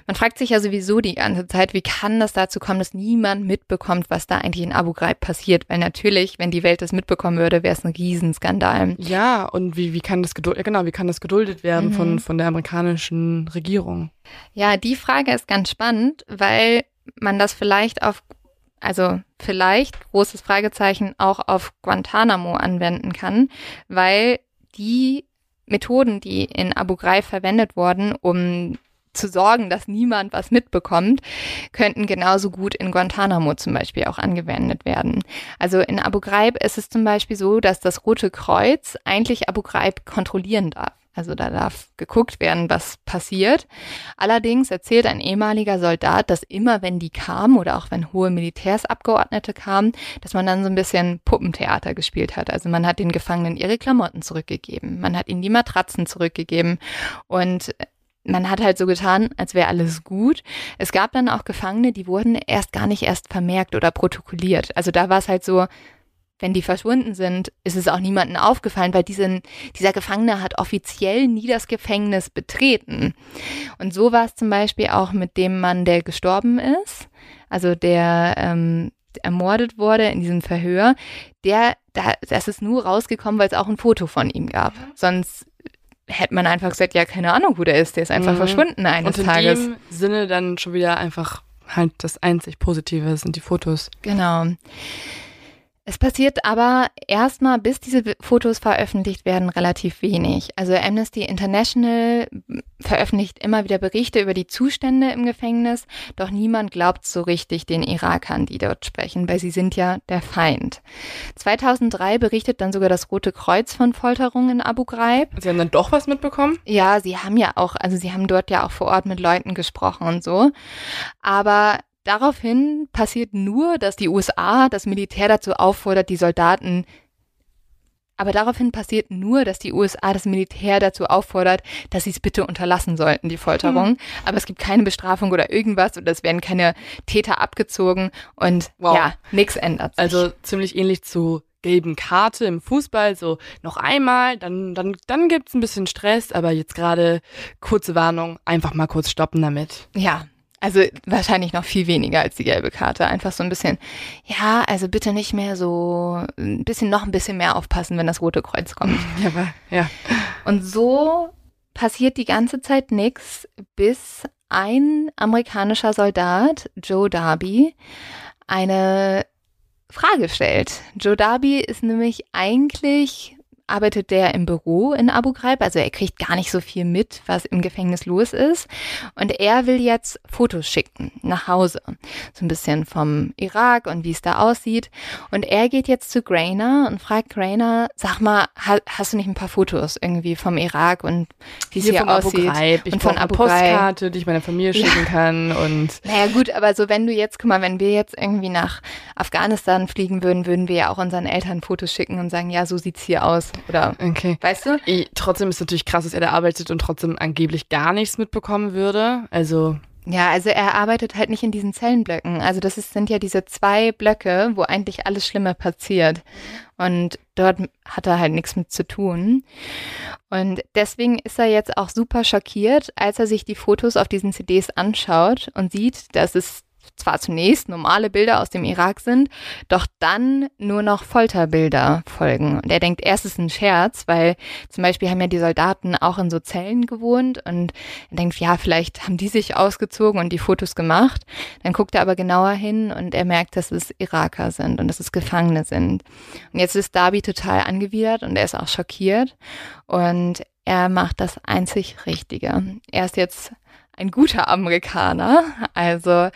Man fragt sich ja sowieso die ganze Zeit, wie kann das dazu kommen, dass niemand mitbekommt, was da eigentlich in Abu Ghraib passiert? Weil natürlich, wenn die Welt das mitbekommen würde, wäre es ein Riesenskandal. Ja, und wie, wie kann das geduldet, genau, wie kann das geduldet werden mhm. von, von der amerikanischen Regierung? Ja, die Frage ist ganz spannend, weil man das vielleicht auf also vielleicht, großes Fragezeichen, auch auf Guantanamo anwenden kann, weil die Methoden, die in Abu Ghraib verwendet wurden, um zu sorgen, dass niemand was mitbekommt, könnten genauso gut in Guantanamo zum Beispiel auch angewendet werden. Also in Abu Ghraib ist es zum Beispiel so, dass das Rote Kreuz eigentlich Abu Ghraib kontrollieren darf. Also da darf geguckt werden, was passiert. Allerdings erzählt ein ehemaliger Soldat, dass immer wenn die kamen oder auch wenn hohe Militärsabgeordnete kamen, dass man dann so ein bisschen Puppentheater gespielt hat. Also man hat den Gefangenen ihre Klamotten zurückgegeben, man hat ihnen die Matratzen zurückgegeben und man hat halt so getan, als wäre alles gut. Es gab dann auch Gefangene, die wurden erst gar nicht erst vermerkt oder protokolliert. Also da war es halt so, wenn die verschwunden sind, ist es auch niemandem aufgefallen, weil diesen, dieser Gefangene hat offiziell nie das Gefängnis betreten. Und so war es zum Beispiel auch mit dem Mann, der gestorben ist, also der ähm, ermordet wurde in diesem Verhör. Der, da, das ist nur rausgekommen, weil es auch ein Foto von ihm gab. Sonst hätte man einfach gesagt, ja, keine Ahnung, wo der ist. Der ist einfach mhm. verschwunden eines Und in Tages. In dem Sinne dann schon wieder einfach halt das einzig Positive sind die Fotos. Genau. Es passiert aber erstmal, bis diese Fotos veröffentlicht werden, relativ wenig. Also Amnesty International veröffentlicht immer wieder Berichte über die Zustände im Gefängnis, doch niemand glaubt so richtig den Irakern, die dort sprechen, weil sie sind ja der Feind. 2003 berichtet dann sogar das Rote Kreuz von Folterungen in Abu Ghraib. Sie haben dann doch was mitbekommen? Ja, sie haben ja auch, also sie haben dort ja auch vor Ort mit Leuten gesprochen und so. Aber Daraufhin passiert nur, dass die USA das Militär dazu auffordert, die Soldaten aber daraufhin passiert nur, dass die USA das Militär dazu auffordert, dass sie es bitte unterlassen sollten, die Folterung. Mhm. Aber es gibt keine Bestrafung oder irgendwas und es werden keine Täter abgezogen und wow. ja, nichts ändert sich. Also ziemlich ähnlich zu gelben Karte im Fußball, so noch einmal, dann, dann, dann gibt's ein bisschen Stress, aber jetzt gerade kurze Warnung, einfach mal kurz stoppen damit. Ja, also wahrscheinlich noch viel weniger als die gelbe Karte. Einfach so ein bisschen, ja, also bitte nicht mehr so, ein bisschen noch ein bisschen mehr aufpassen, wenn das Rote Kreuz kommt. Ja, ja. Und so passiert die ganze Zeit nichts, bis ein amerikanischer Soldat, Joe Darby, eine Frage stellt. Joe Darby ist nämlich eigentlich arbeitet der im Büro in Abu Ghraib, also er kriegt gar nicht so viel mit, was im Gefängnis los ist. Und er will jetzt Fotos schicken nach Hause, so ein bisschen vom Irak und wie es da aussieht. Und er geht jetzt zu Grainer und fragt Grainer, sag mal, hast du nicht ein paar Fotos irgendwie vom Irak und wie es hier, hier aussieht? Ghraib. Und von Abu eine Postkarte, die ich meiner Familie schicken ja. kann und. Naja gut, aber so wenn du jetzt, guck mal, wenn wir jetzt irgendwie nach Afghanistan fliegen würden, würden wir ja auch unseren Eltern Fotos schicken und sagen, ja, so sieht's hier aus. Oder okay. weißt du? Ich, trotzdem ist es natürlich krass, dass er da arbeitet und trotzdem angeblich gar nichts mitbekommen würde. Also. Ja, also er arbeitet halt nicht in diesen Zellenblöcken. Also das ist, sind ja diese zwei Blöcke, wo eigentlich alles Schlimme passiert. Und dort hat er halt nichts mit zu tun. Und deswegen ist er jetzt auch super schockiert, als er sich die Fotos auf diesen CDs anschaut und sieht, dass es zwar zunächst normale Bilder aus dem Irak sind, doch dann nur noch Folterbilder folgen. Und er denkt, erst ist ein Scherz, weil zum Beispiel haben ja die Soldaten auch in so Zellen gewohnt und er denkt, ja, vielleicht haben die sich ausgezogen und die Fotos gemacht. Dann guckt er aber genauer hin und er merkt, dass es Iraker sind und dass es Gefangene sind. Und jetzt ist Darby total angewidert und er ist auch schockiert und er macht das einzig Richtige. Er ist jetzt ein guter Amerikaner. Also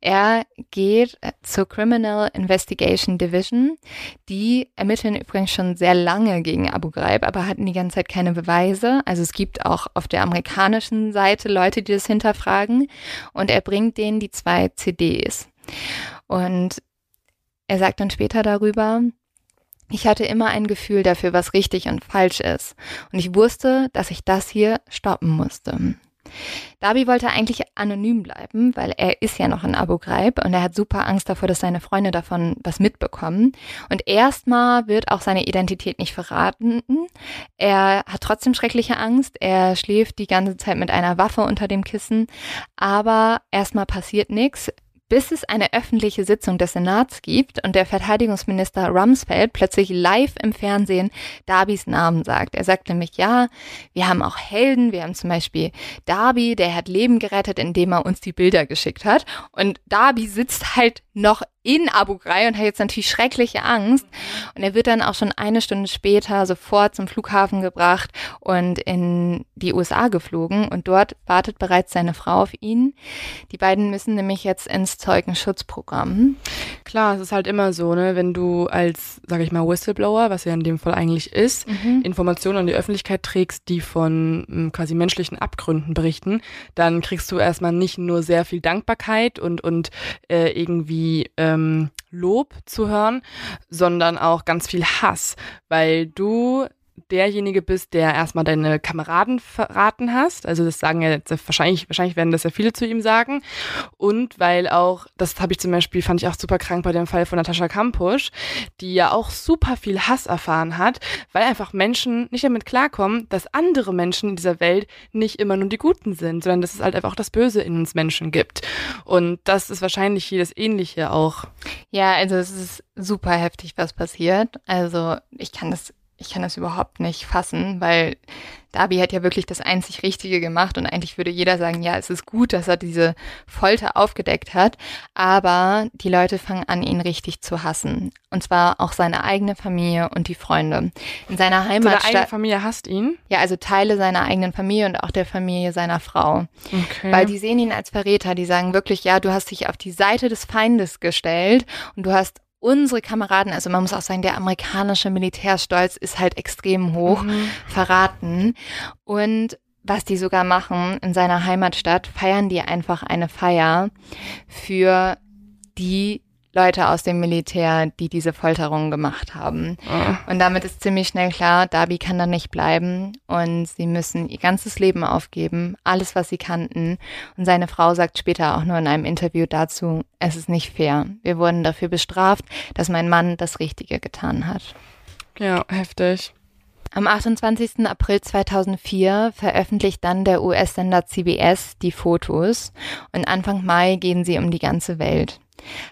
er geht zur Criminal Investigation Division. Die ermitteln übrigens schon sehr lange gegen Abu Ghraib, aber hatten die ganze Zeit keine Beweise. Also es gibt auch auf der amerikanischen Seite Leute, die das hinterfragen. Und er bringt denen die zwei CDs. Und er sagt dann später darüber, ich hatte immer ein Gefühl dafür, was richtig und falsch ist. Und ich wusste, dass ich das hier stoppen musste. Darby wollte eigentlich anonym bleiben, weil er ist ja noch in Abu Ghraib und er hat super Angst davor, dass seine Freunde davon was mitbekommen. Und erstmal wird auch seine Identität nicht verraten. Er hat trotzdem schreckliche Angst. Er schläft die ganze Zeit mit einer Waffe unter dem Kissen. Aber erstmal passiert nichts bis es eine öffentliche Sitzung des Senats gibt und der Verteidigungsminister Rumsfeld plötzlich live im Fernsehen Darbys Namen sagt. Er sagt nämlich, ja, wir haben auch Helden, wir haben zum Beispiel Darby, der hat Leben gerettet, indem er uns die Bilder geschickt hat. Und Darby sitzt halt noch in Abu Ghraib und hat jetzt natürlich schreckliche Angst. Und er wird dann auch schon eine Stunde später sofort zum Flughafen gebracht und in die USA geflogen. Und dort wartet bereits seine Frau auf ihn. Die beiden müssen nämlich jetzt ins Zeugenschutzprogramm. Klar, es ist halt immer so, ne, wenn du als, sag ich mal, Whistleblower, was ja in dem Fall eigentlich ist, mhm. Informationen an die Öffentlichkeit trägst, die von m, quasi menschlichen Abgründen berichten, dann kriegst du erstmal nicht nur sehr viel Dankbarkeit und, und äh, irgendwie ähm, Lob zu hören, sondern auch ganz viel Hass, weil du derjenige bist, der erstmal deine Kameraden verraten hast. Also das sagen ja jetzt wahrscheinlich, wahrscheinlich werden das ja viele zu ihm sagen. Und weil auch, das habe ich zum Beispiel, fand ich auch super krank bei dem Fall von Natascha Kampusch, die ja auch super viel Hass erfahren hat, weil einfach Menschen nicht damit klarkommen, dass andere Menschen in dieser Welt nicht immer nur die Guten sind, sondern dass es halt einfach auch das Böse in uns Menschen gibt. Und das ist wahrscheinlich hier das Ähnliche auch. Ja, also es ist super heftig, was passiert. Also ich kann das ich kann das überhaupt nicht fassen, weil Darby hat ja wirklich das einzig Richtige gemacht und eigentlich würde jeder sagen, ja, es ist gut, dass er diese Folter aufgedeckt hat, aber die Leute fangen an, ihn richtig zu hassen. Und zwar auch seine eigene Familie und die Freunde. In seiner Heimatstadt. Seine eigene Familie hasst ihn? Ja, also Teile seiner eigenen Familie und auch der Familie seiner Frau. Okay. Weil die sehen ihn als Verräter, die sagen wirklich, ja, du hast dich auf die Seite des Feindes gestellt und du hast unsere Kameraden, also man muss auch sagen, der amerikanische Militärstolz ist halt extrem hoch, mhm. verraten. Und was die sogar machen in seiner Heimatstadt, feiern die einfach eine Feier für die Leute aus dem Militär, die diese Folterungen gemacht haben. Oh. Und damit ist ziemlich schnell klar, Darby kann da nicht bleiben und sie müssen ihr ganzes Leben aufgeben, alles, was sie kannten. Und seine Frau sagt später auch nur in einem Interview dazu, es ist nicht fair. Wir wurden dafür bestraft, dass mein Mann das Richtige getan hat. Ja, heftig. Am 28. April 2004 veröffentlicht dann der US-Sender CBS die Fotos und Anfang Mai gehen sie um die ganze Welt.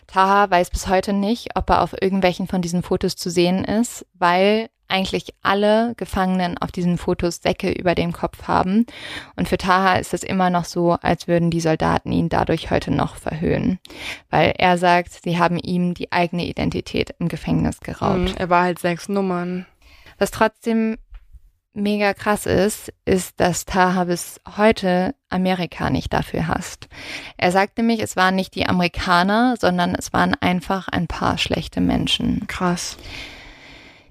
Taha weiß bis heute nicht, ob er auf irgendwelchen von diesen Fotos zu sehen ist, weil eigentlich alle Gefangenen auf diesen Fotos Säcke über dem Kopf haben. Und für Taha ist es immer noch so, als würden die Soldaten ihn dadurch heute noch verhöhnen. Weil er sagt, sie haben ihm die eigene Identität im Gefängnis geraubt. Mhm, er war halt sechs Nummern. Was trotzdem mega krass ist, ist, dass Taha bis heute Amerika nicht dafür hasst. Er sagte nämlich, es waren nicht die Amerikaner, sondern es waren einfach ein paar schlechte Menschen. Krass.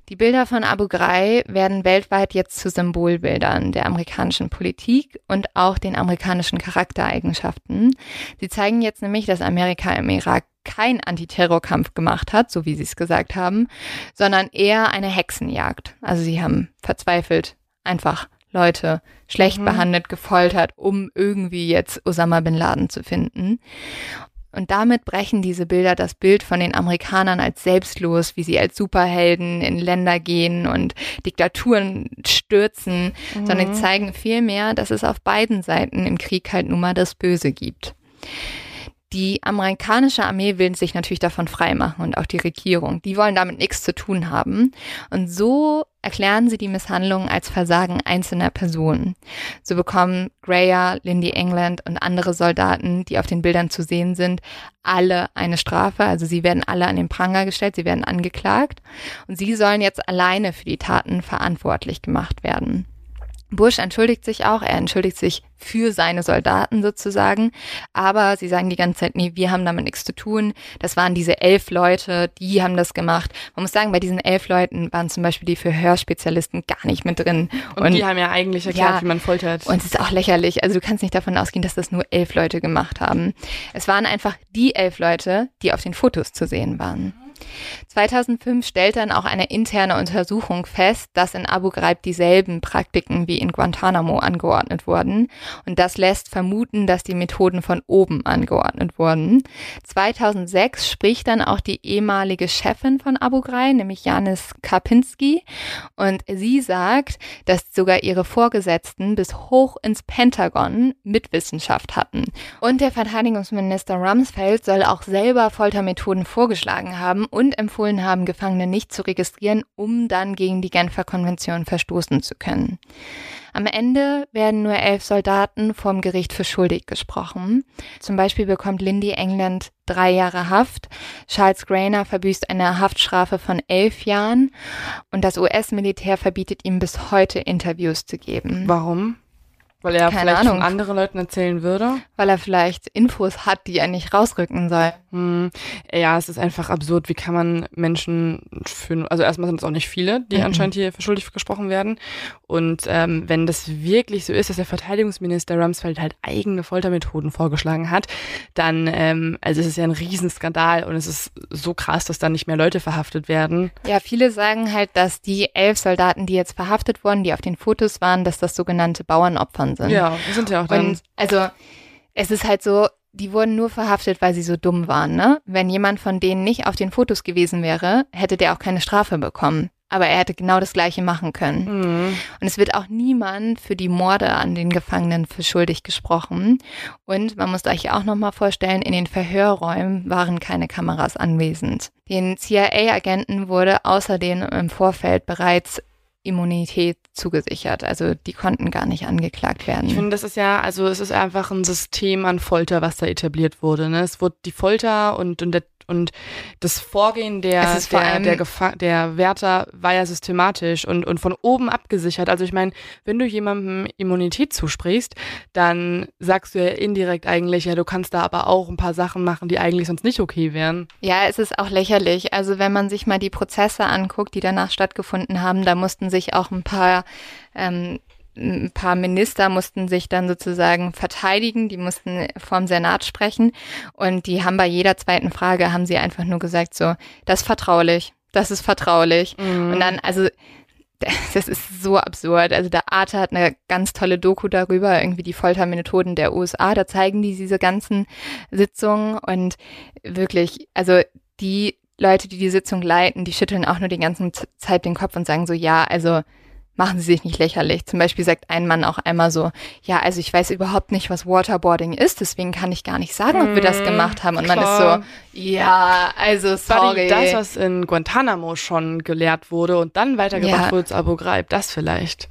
Die Bilder von Abu Ghraib werden weltweit jetzt zu Symbolbildern der amerikanischen Politik und auch den amerikanischen Charaktereigenschaften. Sie zeigen jetzt nämlich, dass Amerika im Irak kein Antiterrorkampf gemacht hat, so wie sie es gesagt haben, sondern eher eine Hexenjagd. Also sie haben verzweifelt einfach Leute schlecht mhm. behandelt, gefoltert, um irgendwie jetzt Osama bin Laden zu finden. Und damit brechen diese Bilder das Bild von den Amerikanern als selbstlos, wie sie als Superhelden in Länder gehen und Diktaturen stürzen, mhm. sondern zeigen vielmehr, dass es auf beiden Seiten im Krieg halt nun mal das Böse gibt. Die amerikanische Armee will sich natürlich davon freimachen und auch die Regierung. Die wollen damit nichts zu tun haben. Und so erklären sie die Misshandlungen als Versagen einzelner Personen. So bekommen Greyer, Lindy England und andere Soldaten, die auf den Bildern zu sehen sind, alle eine Strafe. Also sie werden alle an den Pranger gestellt, sie werden angeklagt und sie sollen jetzt alleine für die Taten verantwortlich gemacht werden. Bush entschuldigt sich auch, er entschuldigt sich für seine Soldaten sozusagen, aber sie sagen die ganze Zeit, nee, wir haben damit nichts zu tun. Das waren diese elf Leute, die haben das gemacht. Man muss sagen, bei diesen elf Leuten waren zum Beispiel die Verhörspezialisten gar nicht mit drin. Und, und die haben ja eigentlich erklärt, ja, wie man foltert. Und es ist auch lächerlich. Also du kannst nicht davon ausgehen, dass das nur elf Leute gemacht haben. Es waren einfach die elf Leute, die auf den Fotos zu sehen waren. 2005 stellt dann auch eine interne Untersuchung fest, dass in Abu Ghraib dieselben Praktiken wie in Guantanamo angeordnet wurden. Und das lässt vermuten, dass die Methoden von oben angeordnet wurden. 2006 spricht dann auch die ehemalige Chefin von Abu Ghraib, nämlich Janis Karpinski. Und sie sagt, dass sogar ihre Vorgesetzten bis hoch ins Pentagon Mitwissenschaft hatten. Und der Verteidigungsminister Rumsfeld soll auch selber Foltermethoden vorgeschlagen haben und empfohlen haben, Gefangene nicht zu registrieren, um dann gegen die Genfer Konvention verstoßen zu können. Am Ende werden nur elf Soldaten vom Gericht für schuldig gesprochen. Zum Beispiel bekommt Lindy England drei Jahre Haft. Charles Grainer verbüßt eine Haftstrafe von elf Jahren und das US-Militär verbietet ihm bis heute Interviews zu geben. Warum? Weil er Keine vielleicht Ahnung. von anderen Leuten erzählen würde? Weil er vielleicht Infos hat, die er nicht rausrücken soll. Hm. Ja, es ist einfach absurd. Wie kann man Menschen für, also erstmal sind es auch nicht viele, die mhm. anscheinend hier für schuldig gesprochen werden. Und ähm, wenn das wirklich so ist, dass der Verteidigungsminister Rumsfeld halt eigene Foltermethoden vorgeschlagen hat, dann, ähm, also es ist ja ein Riesenskandal und es ist so krass, dass da nicht mehr Leute verhaftet werden. Ja, viele sagen halt, dass die elf Soldaten, die jetzt verhaftet wurden, die auf den Fotos waren, dass das sogenannte Bauernopfer sind. Ja, wir sind ja auch dann. Und also es ist halt so, die wurden nur verhaftet, weil sie so dumm waren, ne? Wenn jemand von denen nicht auf den Fotos gewesen wäre, hätte der auch keine Strafe bekommen. Aber er hätte genau das Gleiche machen können. Mhm. Und es wird auch niemand für die Morde an den Gefangenen für schuldig gesprochen. Und man muss euch auch nochmal vorstellen, in den Verhörräumen waren keine Kameras anwesend. Den CIA-Agenten wurde außerdem im Vorfeld bereits Immunität zugesichert. Also die konnten gar nicht angeklagt werden. Ich finde, das ist ja, also es ist einfach ein System an Folter, was da etabliert wurde. Ne? Es wurde die Folter und, und der und das Vorgehen der, der, der, Gefa der Wärter war ja systematisch und, und von oben abgesichert. Also ich meine, wenn du jemandem Immunität zusprichst, dann sagst du ja indirekt eigentlich, ja, du kannst da aber auch ein paar Sachen machen, die eigentlich sonst nicht okay wären. Ja, es ist auch lächerlich. Also wenn man sich mal die Prozesse anguckt, die danach stattgefunden haben, da mussten sich auch ein paar ähm, ein paar Minister mussten sich dann sozusagen verteidigen, die mussten vorm Senat sprechen und die haben bei jeder zweiten Frage haben sie einfach nur gesagt so, das ist vertraulich, das ist vertraulich mhm. und dann also das ist so absurd. Also der Arte hat eine ganz tolle Doku darüber, irgendwie die Foltermethoden der USA. Da zeigen die diese ganzen Sitzungen und wirklich, also die Leute, die die Sitzung leiten, die schütteln auch nur die ganze Zeit den Kopf und sagen so, ja, also machen Sie sich nicht lächerlich. Zum Beispiel sagt ein Mann auch einmal so, ja, also ich weiß überhaupt nicht, was Waterboarding ist, deswegen kann ich gar nicht sagen, ob wir das hm, gemacht haben. Und man ist so, ja, also sorry. Das, was in Guantanamo schon gelehrt wurde und dann weitergebracht ja. wurde zu Abu Ghraib, das vielleicht.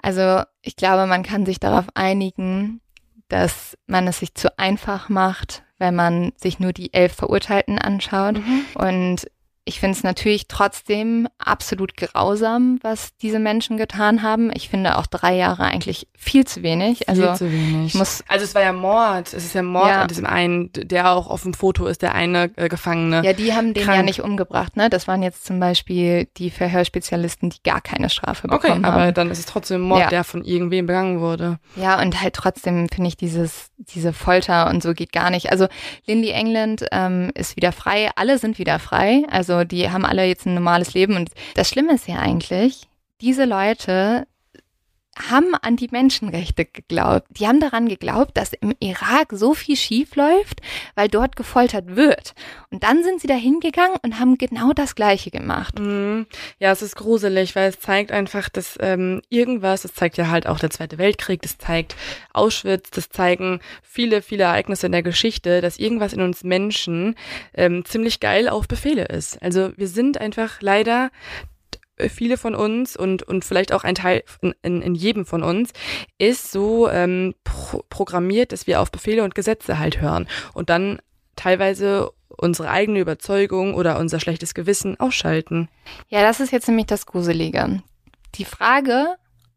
Also ich glaube, man kann sich darauf einigen, dass man es sich zu einfach macht, wenn man sich nur die elf Verurteilten anschaut. Mhm. Und ich finde es natürlich trotzdem absolut grausam, was diese Menschen getan haben. Ich finde auch drei Jahre eigentlich viel zu wenig. Viel also, zu wenig. Ich muss, also es war ja Mord. Es ist ja Mord ja. an diesem einen, der auch auf dem Foto ist, der eine äh, Gefangene. Ja, die haben den krank. ja nicht umgebracht. Ne? Das waren jetzt zum Beispiel die Verhörspezialisten, die gar keine Strafe bekommen okay, haben. Okay, aber dann ist es trotzdem Mord, ja. der von irgendwem begangen wurde. Ja, und halt trotzdem finde ich dieses, diese Folter und so geht gar nicht. Also Lindy England ähm, ist wieder frei. Alle sind wieder frei. Also die haben alle jetzt ein normales Leben. Und das Schlimme ist ja eigentlich, diese Leute haben an die Menschenrechte geglaubt. Die haben daran geglaubt, dass im Irak so viel schief läuft, weil dort gefoltert wird. Und dann sind sie da hingegangen und haben genau das Gleiche gemacht. Mhm. Ja, es ist gruselig, weil es zeigt einfach, dass ähm, irgendwas, das zeigt ja halt auch der Zweite Weltkrieg, das zeigt Auschwitz, das zeigen viele, viele Ereignisse in der Geschichte, dass irgendwas in uns Menschen ähm, ziemlich geil auf Befehle ist. Also wir sind einfach leider viele von uns und, und vielleicht auch ein Teil in, in jedem von uns ist so ähm, pro programmiert, dass wir auf Befehle und Gesetze halt hören und dann teilweise unsere eigene Überzeugung oder unser schlechtes Gewissen ausschalten. Ja, das ist jetzt nämlich das Gruselige. Die Frage,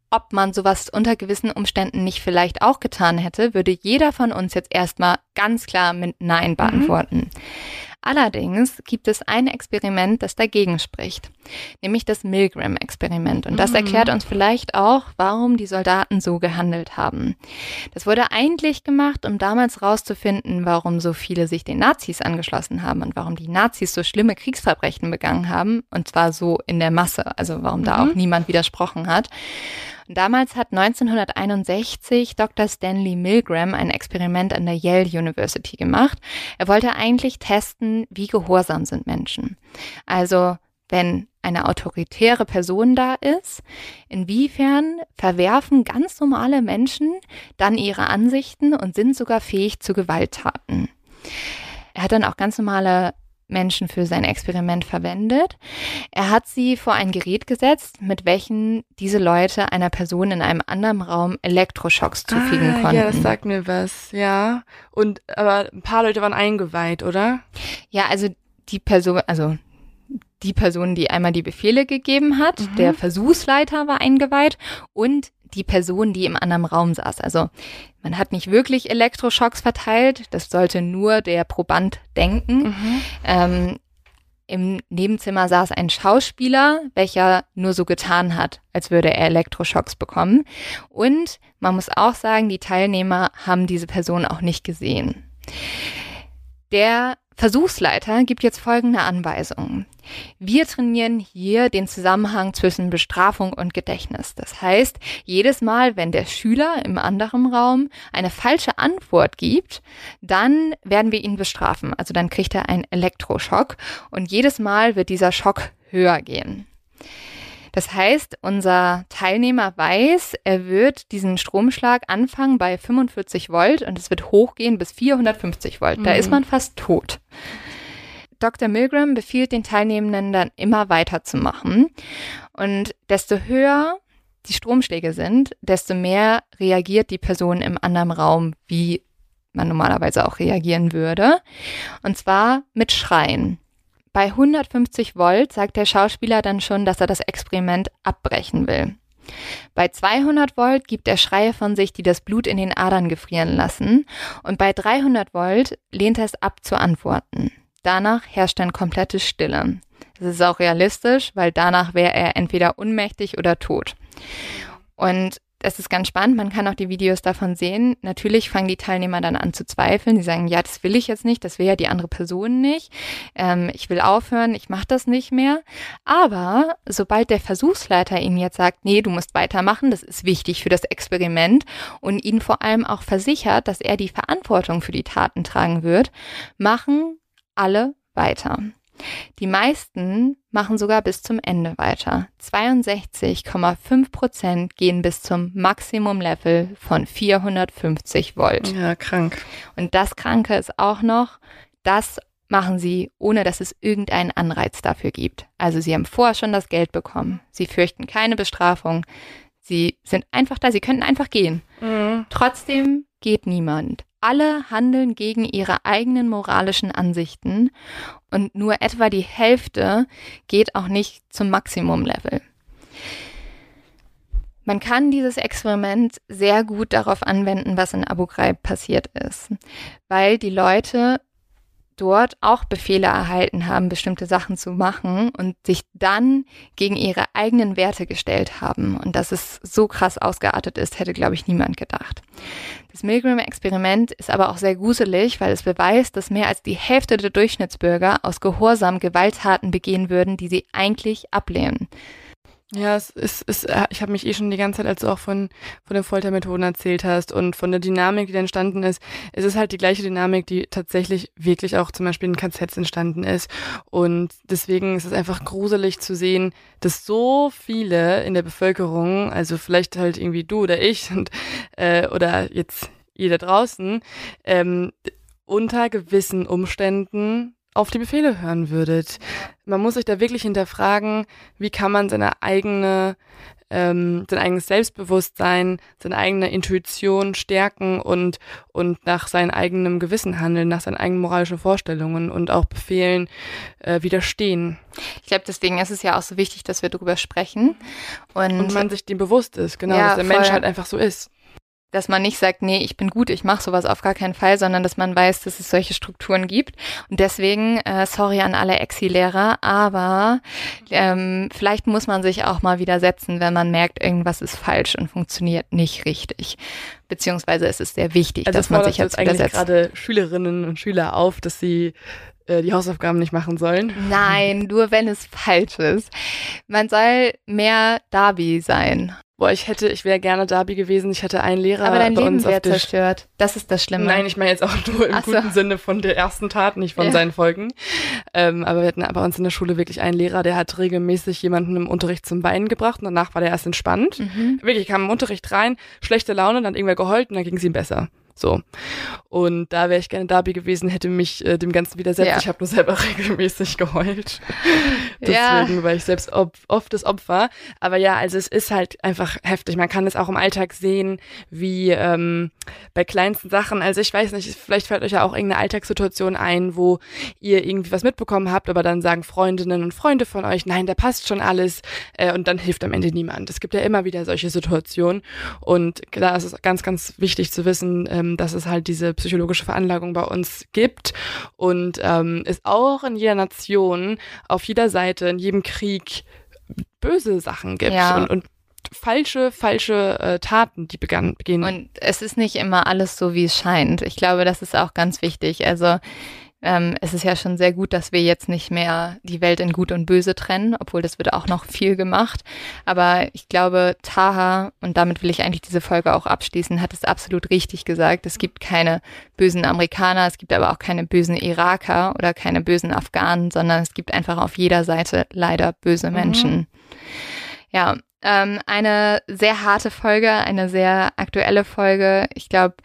ob man sowas unter gewissen Umständen nicht vielleicht auch getan hätte, würde jeder von uns jetzt erstmal ganz klar mit Nein mhm. beantworten. Mhm. Allerdings gibt es ein Experiment, das dagegen spricht, nämlich das Milgram-Experiment. Und das mhm. erklärt uns vielleicht auch, warum die Soldaten so gehandelt haben. Das wurde eigentlich gemacht, um damals herauszufinden, warum so viele sich den Nazis angeschlossen haben und warum die Nazis so schlimme Kriegsverbrechen begangen haben. Und zwar so in der Masse, also warum mhm. da auch niemand widersprochen hat. Damals hat 1961 Dr. Stanley Milgram ein Experiment an der Yale University gemacht. Er wollte eigentlich testen, wie gehorsam sind Menschen. Also wenn eine autoritäre Person da ist, inwiefern verwerfen ganz normale Menschen dann ihre Ansichten und sind sogar fähig zu Gewalttaten. Er hat dann auch ganz normale Menschen für sein Experiment verwendet. Er hat sie vor ein Gerät gesetzt, mit welchen diese Leute einer Person in einem anderen Raum Elektroschocks zufügen ah, konnten. Ja, das sagt mir was, ja. Und aber ein paar Leute waren eingeweiht, oder? Ja, also die Person, also die Person, die einmal die Befehle gegeben hat, mhm. der Versuchsleiter war eingeweiht und die Person, die im anderen Raum saß. Also man hat nicht wirklich Elektroschocks verteilt, das sollte nur der Proband denken. Mhm. Ähm, Im Nebenzimmer saß ein Schauspieler, welcher nur so getan hat, als würde er Elektroschocks bekommen. Und man muss auch sagen, die Teilnehmer haben diese Person auch nicht gesehen. Der Versuchsleiter gibt jetzt folgende Anweisungen. Wir trainieren hier den Zusammenhang zwischen Bestrafung und Gedächtnis. Das heißt, jedes Mal, wenn der Schüler im anderen Raum eine falsche Antwort gibt, dann werden wir ihn bestrafen. Also dann kriegt er einen Elektroschock und jedes Mal wird dieser Schock höher gehen. Das heißt, unser Teilnehmer weiß, er wird diesen Stromschlag anfangen bei 45 Volt und es wird hochgehen bis 450 Volt. Mhm. Da ist mhm. man fast tot. Dr. Milgram befiehlt den Teilnehmenden dann immer weiterzumachen. Und desto höher die Stromschläge sind, desto mehr reagiert die Person im anderen Raum, wie man normalerweise auch reagieren würde. Und zwar mit Schreien. Bei 150 Volt sagt der Schauspieler dann schon, dass er das Experiment abbrechen will. Bei 200 Volt gibt er Schreie von sich, die das Blut in den Adern gefrieren lassen. Und bei 300 Volt lehnt er es ab zu antworten. Danach herrscht dann komplette Stille. Das ist auch realistisch, weil danach wäre er entweder unmächtig oder tot. Und es ist ganz spannend, man kann auch die Videos davon sehen. Natürlich fangen die Teilnehmer dann an zu zweifeln. Die sagen, ja, das will ich jetzt nicht, das will ja die andere Person nicht. Ähm, ich will aufhören, ich mache das nicht mehr. Aber sobald der Versuchsleiter ihnen jetzt sagt, nee, du musst weitermachen, das ist wichtig für das Experiment und ihnen vor allem auch versichert, dass er die Verantwortung für die Taten tragen wird, machen alle weiter. Die meisten machen sogar bis zum Ende weiter. 62,5 Prozent gehen bis zum Maximum-Level von 450 Volt. Ja, krank. Und das Kranke ist auch noch, das machen sie, ohne dass es irgendeinen Anreiz dafür gibt. Also sie haben vorher schon das Geld bekommen. Sie fürchten keine Bestrafung. Sie sind einfach da, sie könnten einfach gehen. Mhm. Trotzdem geht niemand. Alle handeln gegen ihre eigenen moralischen Ansichten und nur etwa die Hälfte geht auch nicht zum Maximum-Level. Man kann dieses Experiment sehr gut darauf anwenden, was in Abu Ghraib passiert ist, weil die Leute dort auch Befehle erhalten haben, bestimmte Sachen zu machen und sich dann gegen ihre eigenen Werte gestellt haben. Und dass es so krass ausgeartet ist, hätte, glaube ich, niemand gedacht. Das Milgram-Experiment ist aber auch sehr gruselig, weil es beweist, dass mehr als die Hälfte der Durchschnittsbürger aus Gehorsam Gewalttaten begehen würden, die sie eigentlich ablehnen. Ja, es ist, ist äh, ich habe mich eh schon die ganze Zeit, als du auch von, von den Foltermethoden erzählt hast und von der Dynamik, die da entstanden ist, es ist halt die gleiche Dynamik, die tatsächlich wirklich auch zum Beispiel in KZs entstanden ist. Und deswegen ist es einfach gruselig zu sehen, dass so viele in der Bevölkerung, also vielleicht halt irgendwie du oder ich und, äh, oder jetzt da draußen, ähm, unter gewissen Umständen auf die Befehle hören würdet. Man muss sich da wirklich hinterfragen, wie kann man seine eigene, ähm, sein eigenes Selbstbewusstsein, seine eigene Intuition stärken und, und nach seinem eigenen Gewissen handeln, nach seinen eigenen moralischen Vorstellungen und auch Befehlen äh, widerstehen. Ich glaube, deswegen ist es ja auch so wichtig, dass wir darüber sprechen. Und, und man sich dem bewusst ist, genau, Ja, dass der voll. Mensch halt einfach so ist. Dass man nicht sagt, nee, ich bin gut, ich mache sowas auf gar keinen Fall, sondern dass man weiß, dass es solche Strukturen gibt. Und deswegen, äh, sorry an alle Exi-Lehrer, aber ähm, vielleicht muss man sich auch mal widersetzen, wenn man merkt, irgendwas ist falsch und funktioniert nicht richtig. Beziehungsweise es ist sehr wichtig, Also dass man sich jetzt eigentlich widersetzt. gerade Schülerinnen und Schüler auf, dass sie äh, die Hausaufgaben nicht machen sollen. Nein, nur wenn es falsch ist. Man soll mehr Darby sein. Boah, ich hätte, ich wäre gerne Darby gewesen. Ich hätte einen Lehrer Aber dein bei Leben wäre zerstört. Das ist das Schlimme. Nein, ich meine jetzt auch nur im Ach so. guten Sinne von der ersten Tat, nicht von Ja. seinen Folgen. Ähm, aber wir hatten bei uns in der Schule wirklich einen Lehrer, der hat regelmäßig jemanden im Unterricht zum Weinen gebracht und danach war der erst entspannt. Mhm. Wirklich kam im Unterricht rein, schlechte Laune, dann hat irgendwer geheult und dann ging es ihm besser. So. Und da wäre ich gerne Darby gewesen, hätte mich äh, dem Ganzen widersetzt. Ja. Ich habe nur selber regelmäßig geheult. Ja. Deswegen war ich selbst oft das Opfer. Aber ja, also es ist halt einfach heftig. Man kann es auch im Alltag sehen, wie ähm, bei kleinsten Sachen. Also ich weiß nicht, vielleicht fällt euch ja auch irgendeine Alltagssituation ein, wo ihr irgendwie was mitbekommen habt, aber dann sagen Freundinnen und Freunde von euch, nein, da passt schon alles. Äh, und dann hilft am Ende niemand. Es gibt ja immer wieder solche Situationen. Und da ist es ganz, ganz wichtig zu wissen, ähm, dass es halt diese psychologische Veranlagung bei uns gibt und ähm, es auch in jeder Nation, auf jeder Seite, in jedem Krieg böse Sachen gibt Ja. und, und falsche, falsche äh, Taten, die begann, begehen. Und es ist nicht immer alles so, wie es scheint. Ich glaube, das ist auch ganz wichtig. Also ähm, es ist ja schon sehr gut, dass wir jetzt nicht mehr die Welt in Gut und Böse trennen, obwohl das wird auch noch viel gemacht. Aber ich glaube, Taha, und damit will ich eigentlich diese Folge auch abschließen, hat es absolut richtig gesagt. Es gibt keine bösen Amerikaner, es gibt aber auch keine bösen Iraker oder keine bösen Afghanen, sondern es gibt einfach auf jeder Seite leider böse Mhm. Menschen. Ja, ähm, eine sehr harte Folge, eine sehr aktuelle Folge. Ich glaube,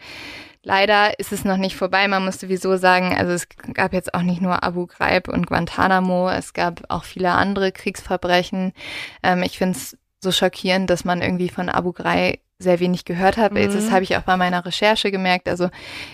leider ist es noch nicht vorbei. Man muss sowieso sagen, also es gab jetzt auch nicht nur Abu Ghraib und Guantanamo, es gab auch viele andere Kriegsverbrechen. Ähm, ich finde es so schockierend, dass man irgendwie von Abu Ghraib sehr wenig gehört hat. Mhm. Das habe ich auch bei meiner Recherche gemerkt. Also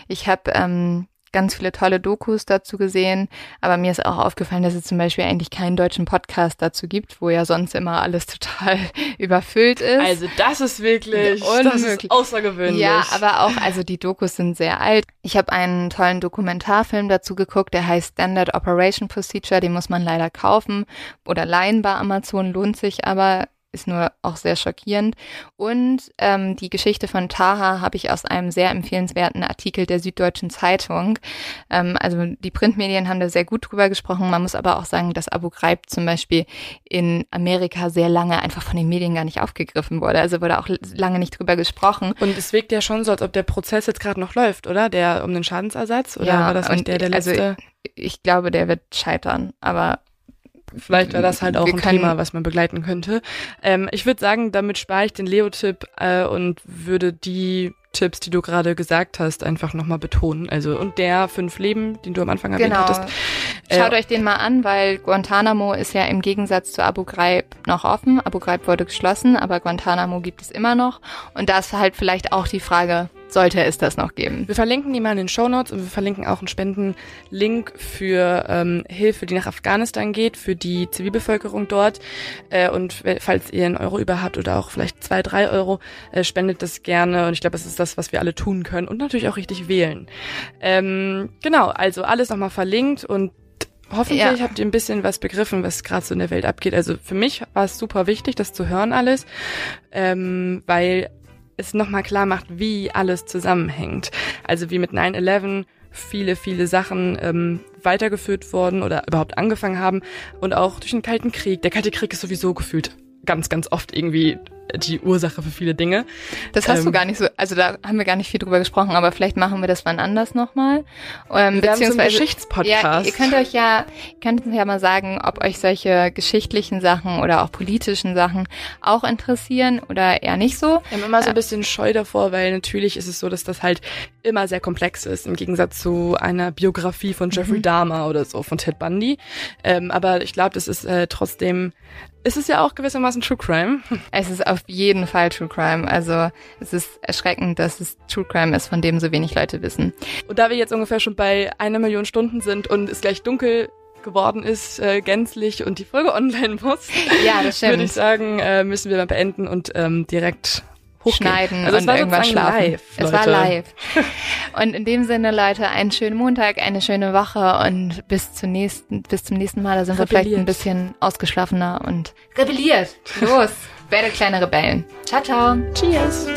ich habe ähm, ganz viele tolle Dokus dazu gesehen, aber mir ist auch aufgefallen, dass es zum Beispiel eigentlich keinen deutschen Podcast dazu gibt, wo ja sonst immer alles total überfüllt ist. also das ist wirklich das ist außergewöhnlich. Ja, aber auch, also die Dokus sind sehr alt. Ich habe einen tollen Dokumentarfilm dazu geguckt, der heißt Standard Operation Procedure, den muss man leider kaufen oder leihen bei Amazon, lohnt sich aber ist nur auch sehr schockierend. Und ähm, die Geschichte von Taha habe ich aus einem sehr empfehlenswerten Artikel der Süddeutschen Zeitung. Ähm, also die Printmedien haben da sehr gut drüber gesprochen. Man muss aber auch sagen, dass Abu Ghraib zum Beispiel in Amerika sehr lange einfach von den Medien gar nicht aufgegriffen wurde. Also wurde auch lange nicht drüber gesprochen. Und es wirkt ja schon so, als ob der Prozess jetzt gerade noch läuft, oder? Der um den Schadensersatz? Oder Ja, war das nicht der, der also letzte? Ich glaube, der wird scheitern, aber Vielleicht wäre das halt auch wir ein Thema, was man begleiten könnte. Ähm, ich würde sagen, damit spare ich den Leo-Tipp äh, und würde die Tipps, die du gerade gesagt hast, einfach nochmal betonen. Also und der fünf Leben, den du am Anfang erwähnt Genau. hattest. Schaut Äh, euch den mal an, weil Guantanamo ist ja im Gegensatz zu Abu Ghraib noch offen. Abu Ghraib wurde geschlossen, aber Guantanamo gibt es immer noch. Und da ist halt vielleicht auch die Frage, sollte es das noch geben? Wir verlinken die mal in den Shownotes und wir verlinken auch einen Spendenlink für ähm, Hilfe, die nach Afghanistan geht, für die Zivilbevölkerung dort. Äh, und falls ihr einen Euro über habt oder auch vielleicht zwei, drei Euro, äh, spendet das gerne. Und ich glaube, das ist das, was wir alle tun können und natürlich auch richtig wählen. Ähm, genau, also alles nochmal verlinkt und Hoffentlich Ja. habt ihr ein bisschen was begriffen, was gerade so in der Welt abgeht. Also für mich war es super wichtig, das zu hören alles, ähm, weil es nochmal klar macht, wie alles zusammenhängt. Also wie mit 9-11 viele, viele Sachen ähm, weitergeführt wurden oder überhaupt angefangen haben und auch durch den Kalten Krieg. Der Kalte Krieg ist sowieso gefühlt ganz, ganz oft irgendwie die Ursache für viele Dinge. Das hast du Ähm, gar nicht so, also da haben wir gar nicht viel drüber gesprochen, aber vielleicht machen wir das wann anders nochmal. Ähm, Wir haben so einen beziehungsweise- Geschichtspodcast. Ja, ihr könnt euch ja, ihr könnt uns ja mal sagen, ob euch solche geschichtlichen Sachen oder auch politischen Sachen auch interessieren oder eher nicht so. Wir haben immer so ein bisschen Scheu davor, weil natürlich ist es so, dass das halt immer sehr komplex ist, im Gegensatz zu einer Biografie von Jeffrey Dahmer oder so, von Ted Bundy. Ähm, aber ich glaube, das ist äh, trotzdem, ist es ja auch gewissermaßen True Crime. Es ist auf jeden Fall True Crime. Also es ist erschreckend, dass es True Crime ist, von dem so wenig Leute wissen. Und da wir jetzt ungefähr schon bei einer Million Stunden sind und es gleich dunkel geworden ist, äh, gänzlich und die Folge online muss, Ja, das würde ich sagen, äh, müssen wir mal beenden und ähm, direkt hochgehen. Schneiden also es und war irgendwann schlafen. live, es war live. Und in dem Sinne, Leute, einen schönen Montag, eine schöne Woche und bis zum nächsten, bis zum nächsten Mal. Da sind wir vielleicht ein Rebelliert. bisschen ausgeschlafener und rebelliert. Los, werde kleine Rebellen. Ciao, ciao. Cheers!